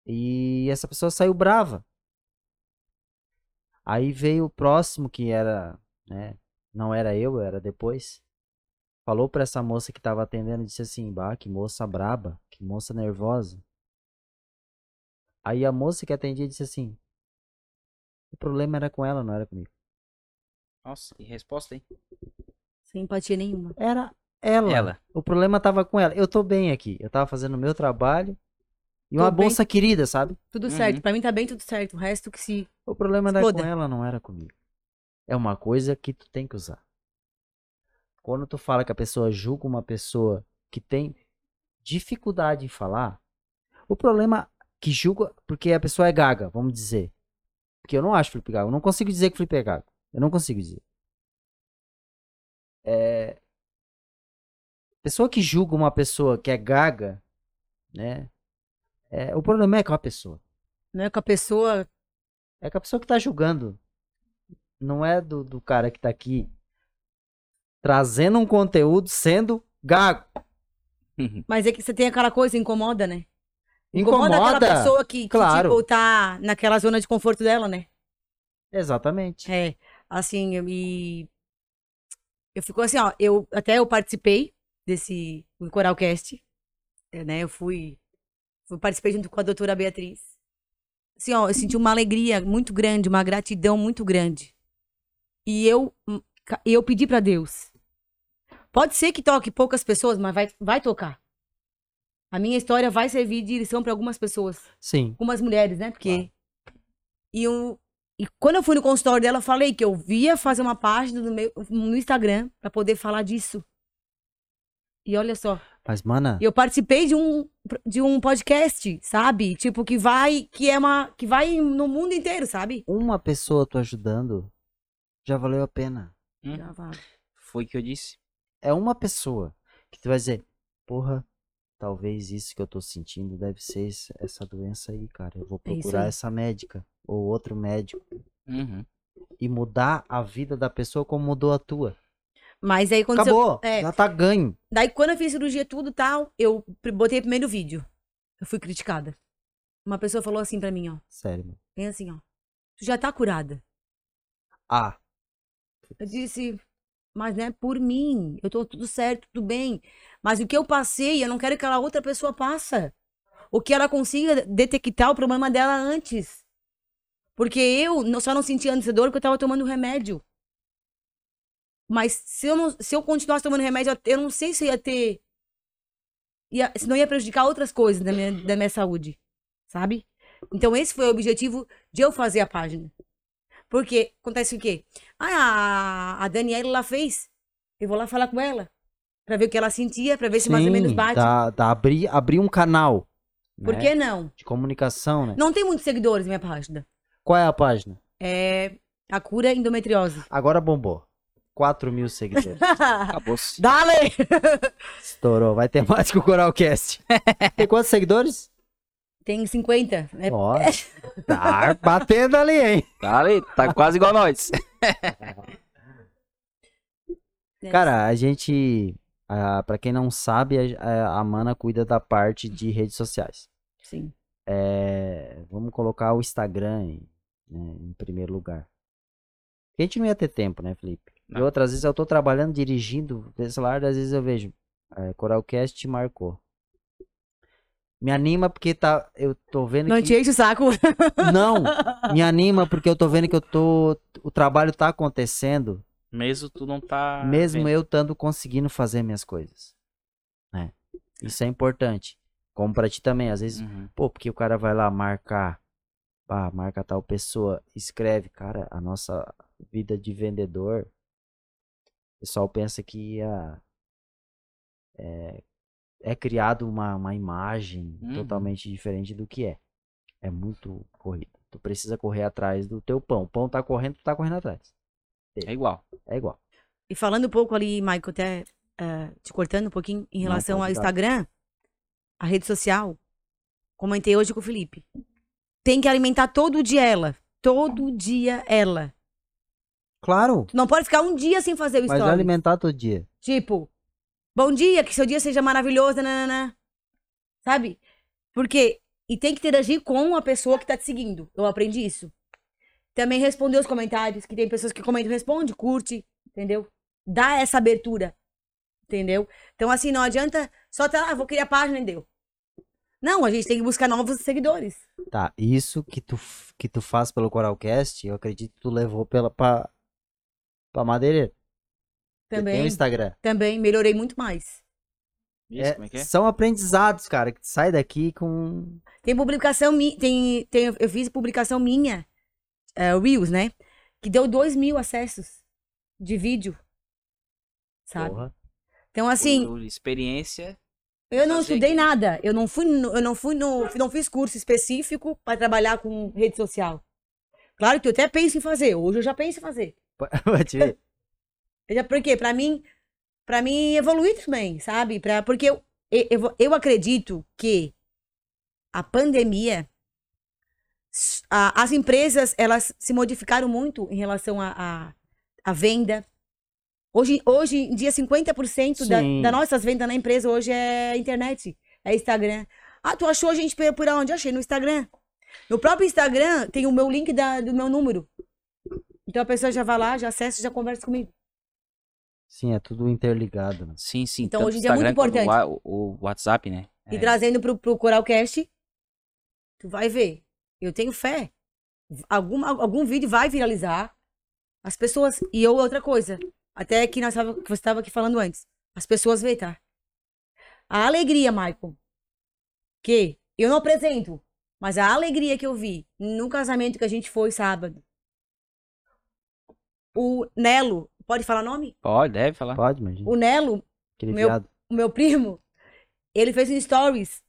E essa pessoa saiu brava. Aí veio o próximo que era, né, não era eu, era depois. Falou pra essa moça que tava atendendo, disse assim, bah, que moça braba, que moça nervosa. Aí a moça que atendia disse assim, o problema era com ela, não era comigo. Nossa, que resposta, hein? Sem empatia nenhuma. Era ela. Ela. O problema tava com ela. Eu tô bem aqui. Eu tava fazendo o meu trabalho. E Tô uma bem. bolsa querida, sabe? Tudo Uhum. certo. Pra mim tá bem tudo certo. O resto que se. O problema era com ela, não era comigo. É uma coisa que tu tem que usar. Quando tu fala que a pessoa julga uma pessoa que tem dificuldade em falar, o problema que julga, porque a pessoa é gaga, vamos dizer. Porque eu não acho Felipe gago. Eu não consigo dizer que Felipe é gago. Eu não consigo dizer. É... Pessoa que julga uma pessoa que é gaga, né? É... O problema é com a pessoa. Não é com a pessoa. É com a pessoa que tá julgando. Não é do, do cara que tá aqui trazendo um conteúdo sendo gago. Mas é que você tem aquela coisa, incomoda, né? Incomoda? aquela pessoa que, que Claro. tipo, tá naquela zona de conforto dela, né? Exatamente. É, assim, eu me. Eu fico assim, ó, eu até eu participei desse Coralcast, é, né? Eu fui, fui participei junto com a doutora Beatriz. Assim, ó, eu senti uma alegria muito grande, uma gratidão muito grande. E eu hum, eu pedi pra Deus. Pode ser que toque poucas pessoas, mas vai vai tocar. A minha história vai servir de lição pra algumas pessoas Sim. algumas mulheres, né? Porque. E, eu, e quando eu fui no consultório dela, eu falei que eu via fazer uma página no, meu, no Instagram pra poder falar disso. E olha só, Mas, mana, eu participei de um, de um podcast, sabe? Tipo, que vai, que é uma. que vai no mundo inteiro, sabe? uma pessoa tu ajudando já valeu a pena. Hum, vai. Foi o que eu disse. É uma pessoa que tu vai dizer, porra, talvez isso que eu tô sentindo deve ser essa doença aí, cara. Eu vou É procurar aí. essa médica ou outro médico Uhum. e mudar a vida da pessoa como mudou a tua. Mas aí aconteceu. Acabou. é. Já tá ganho. Daí, quando eu fiz cirurgia tudo tal, eu botei o primeiro vídeo. Eu fui criticada. Uma pessoa falou assim pra mim, ó. Sério, mano. Bem assim, ó. Tu já tá curada. Ah, Eu disse, mas não é por mim. Eu tô tudo certo, tudo bem. Mas o que eu passei, eu não quero que aquela outra pessoa passe. O que ela consiga detectar o problema dela antes. Porque eu só não sentia antes dor porque eu tava tomando remédio. Mas se eu, não, se eu continuasse tomando remédio, eu não sei se ia ter. Ia, se não ia prejudicar outras coisas da minha, da minha saúde. Sabe? Então, esse foi o objetivo de eu fazer a página. Porque acontece o quê? Ah, a, Daniela lá fez. Eu vou lá falar com ela. Pra ver o que ela sentia, pra ver se mais ou menos sim, bate. dá, dá abrir, abrir um canal. Por né, que não? De comunicação, né? Não tem muitos seguidores na minha página. Qual é a página? É a cura endometriose. Agora bombou. 4 mil seguidores. Acabou-se. Dale! Estourou. Vai ter mais que o Coralcast. Tem quantos seguidores? Tem 50, né? Ó, tá batendo ali, hein? Tá ali, tá quase igual nós. É. Cara, a gente. ah, pra quem não sabe, a, a- Mana cuida da parte de redes sociais. Sim. É, vamos colocar o Instagram em, né, em primeiro lugar. Porque a gente não ia ter tempo, né, Felipe? E Não. outras vezes eu tô trabalhando, dirigindo, celular, às vezes eu vejo. É, Coralcast marcou. Me anima porque tá, eu tô vendo Não que... te enche o saco. Não, me anima porque eu tô vendo que eu tô... O trabalho tá acontecendo, Mesmo tu não tá. mesmo vendo. eu estando conseguindo fazer minhas coisas. né? Isso é importante. Como pra ti também, às vezes Uhum. Pô, porque o cara vai lá marcar, ah, marca tal pessoa, escreve, cara, a nossa vida de vendedor, o pessoal pensa que ah, é, é criado uma, uma imagem Uhum. totalmente diferente do que é. É muito corrido. Tu precisa correr atrás do teu pão. O pão tá correndo, tu tá correndo atrás. É igual. É igual. E falando um pouco ali, Michael, até eh, te cortando um pouquinho em Não, relação ao pode dar. Instagram, a rede social, comentei hoje com o Felipe. Tem que alimentar todo dia ela. Todo dia ela. Claro, Tu não pode ficar um dia sem fazer o mas story. alimentar todo dia. Tipo, bom dia, que seu dia seja maravilhoso, nanana. Sabe? Porque. E tem que interagir com a pessoa que tá te seguindo. Eu aprendi isso. Também responder os comentários, que tem pessoas que comentam, responde, curte, entendeu? Dá essa abertura. Entendeu? Então, assim, não adianta só tá, ah, vou criar página e deu. Não, a gente tem que buscar novos seguidores. Tá, isso que tu, que tu faz pelo Coralcast, eu acredito que tu levou pela, pra, pra madeireira. Porque Tem o Também. Instagram. Também melhorei muito mais. Isso, É, como é que é? São aprendizados, cara, que sai daqui com. Tem publicação minha. Tem, tem, eu fiz publicação minha, é, Reels, né? Que deu 2 mil acessos de vídeo. Sabe? Porra. Então, assim, Por experiência. eu não fazer estudei nada. Eu não fui, no- eu não fui no. Não fiz curso específico para trabalhar com rede social. Claro que eu até penso em fazer. Hoje eu já penso em fazer. Vai te ver. Eu já, por quê? Pra mim, pra mim evoluir também, sabe? Pra, porque eu, eu, eu- acredito que a pandemia, a- as empresas, elas se modificaram muito em relação à a, a, venda. Hoje, hoje em dia, 50% da, das nossas vendas na empresa hoje é internet, é Instagram. Ah, tu achou a gente por onde? Achei no Instagram. No próprio Instagram tem o meu link da- do meu número. Então a pessoa já vai lá, já acessa, já conversa comigo. Sim, é tudo interligado. Né? Sim, sim. Então, tanto hoje em dia é muito importante. O, o WhatsApp, né? E É. trazendo pro, pro Coralcast, tu vai ver. Eu tenho fé. Algum, algum vídeo vai viralizar. As pessoas. E eu, outra coisa. Até que, nós tava, que você estava aqui falando antes. As pessoas veem, tá? A alegria, Michael. Que eu não apresento. Mas a alegria que eu vi no casamento que a gente foi sábado. O Nelo. Pode falar nome? Pode, deve falar. Pode, imagina. O Nelo Aquele meu- viado. o meu primo, ele fez um stories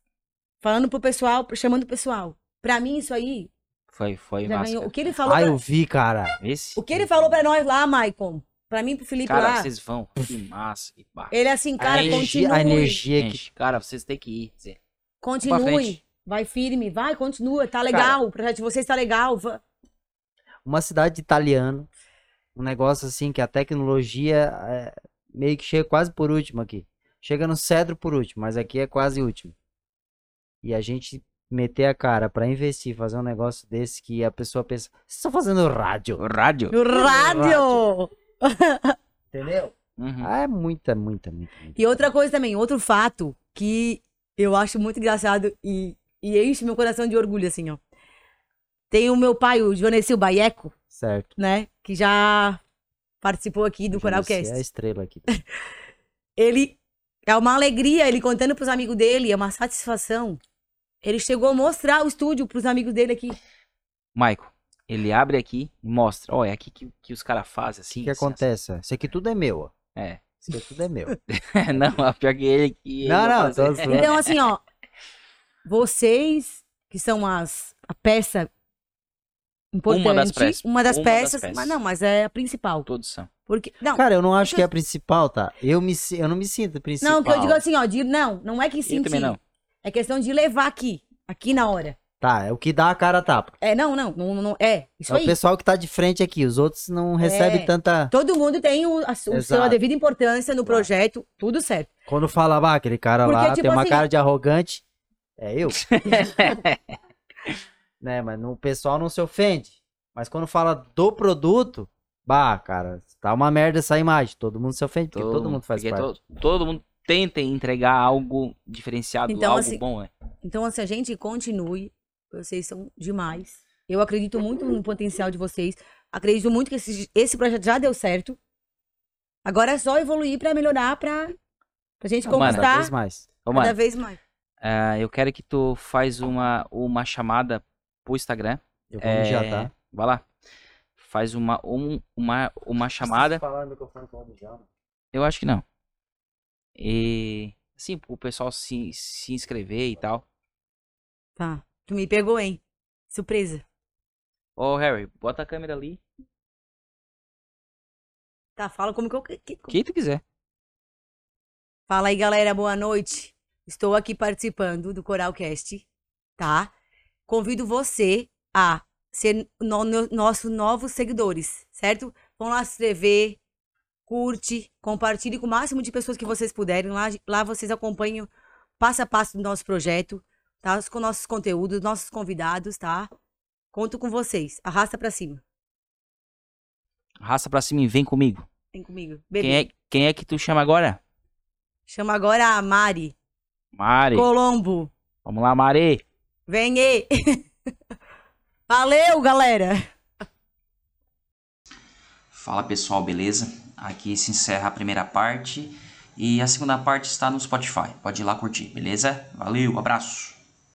falando pro pessoal, chamando o pessoal. Pra mim, isso aí Foi, foi massa. ganhou. O cara. que ele falou, Ah, pra... eu vi, cara. Esse? o que ele falou pra nós lá, Maicon, pra mim e pro Felipe Cara, lá, vocês vão. Que massa. Que barra. ele é assim, cara, a energia, continue, a energia que. Gente, cara, vocês têm que ir. Zé. continue, vai firme, vai, continua, tá legal, o projeto de vocês tá legal. Uma cidade de italiano. Um negócio assim que a tecnologia é, meio que chega quase por último aqui. Chega no cedro por último, mas aqui é quase último. E a gente meter a cara pra investir, fazer um negócio desse que a pessoa pensa, vocês estão fazendo rádio, rádio. No rádio! entendeu? Uhum. Ah, é muita, muita, muita. muita. E outra coisa também, outro fato que eu acho muito engraçado e, e enche meu coração de orgulho, assim, ó. Tem o meu pai, o Jonesil Baieco, Certo. né? Que já participou aqui do Coralcast. É a estrela aqui. Ele é uma alegria, ele contando pros amigos dele, é uma satisfação. Ele chegou a mostrar o estúdio pros amigos dele aqui. Maico, ele abre aqui e mostra. Ó, é aqui que, que os caras fazem O assim. que, que assim, acontece? Isso aqui tudo é meu, ó. assim. É. Isso aqui tudo é meu. não, a pior que ele que. Não, ele não, zoando. Então, assim, ó, vocês que são as, a peça importante, Uma das peças. uma das Uma das peças, peças. mas não, mas é a principal. Todos são. Porque, não, Cara, eu não acho que é a principal, tá? Eu, me, eu não me sinto principal. não, que eu digo assim, ó, de, não, não é que Eu sentir, também não. é questão de levar aqui, aqui na hora. Tá, é o que dá a cara a tapa. É, não, não, não, não é, isso É o aí. pessoal que tá de frente aqui. Os outros não recebem É. tanta. Todo mundo tem o, a, su- Exato. sua devida importância no projeto, tudo certo. Quando fala, ah, aquele cara Porque, lá tipo tem uma assim, cara de arrogante. É eu. né, mas no, o pessoal não se ofende. Mas quando fala do produto, bah, cara, tá uma merda essa imagem. Todo mundo se ofende, porque todo, mundo faz parte. to- todo mundo tenta entregar algo diferenciado, Então, algo assim, bom, né? Então, assim, a gente continue. Vocês são demais. Eu acredito muito no potencial de vocês. Acredito muito que esse, esse projeto já deu certo. Agora é só evoluir pra melhorar, pra, pra gente Mano, Cada conquistar vez mais. Ô, cada mano, vez mais. ah, eu quero que tu faz uma, uma chamada pro Instagram. Eu vou mijar, É, tá? Vai lá. Faz uma, um- uma, uma chamada. Falar no microfone eu vou mijar, mano. Eu acho que não. E. Assim, pro pessoal se, se inscrever e tal. Tá. Tu me pegou, hein? Surpresa. Ô, Harry, bota a câmera ali. Tá, fala como que eu. que- O que tu quiser. Fala aí, galera, boa noite. Estou aqui participando do Coralcast, tá? Convido você a ser no, no- nossos novos seguidores, certo? Vão lá se inscrever, curte, compartilhe com o máximo de pessoas que vocês puderem. Lá, lá vocês acompanham passo a passo do nosso projeto, tá? Com nossos conteúdos, nossos convidados, tá? Conto com vocês. Arrasta pra cima. Raça pra cima e vem comigo. Vem comigo. Bebê. Quem é, quem é que tu chama agora? Chama agora a Mari Mari. Colombo. Vamos lá, Mari. Vem aí. Valeu, galera. Fala pessoal, beleza? Aqui se encerra a primeira parte e a segunda parte está no Spotify. Pode ir lá curtir, beleza? Valeu, abraço.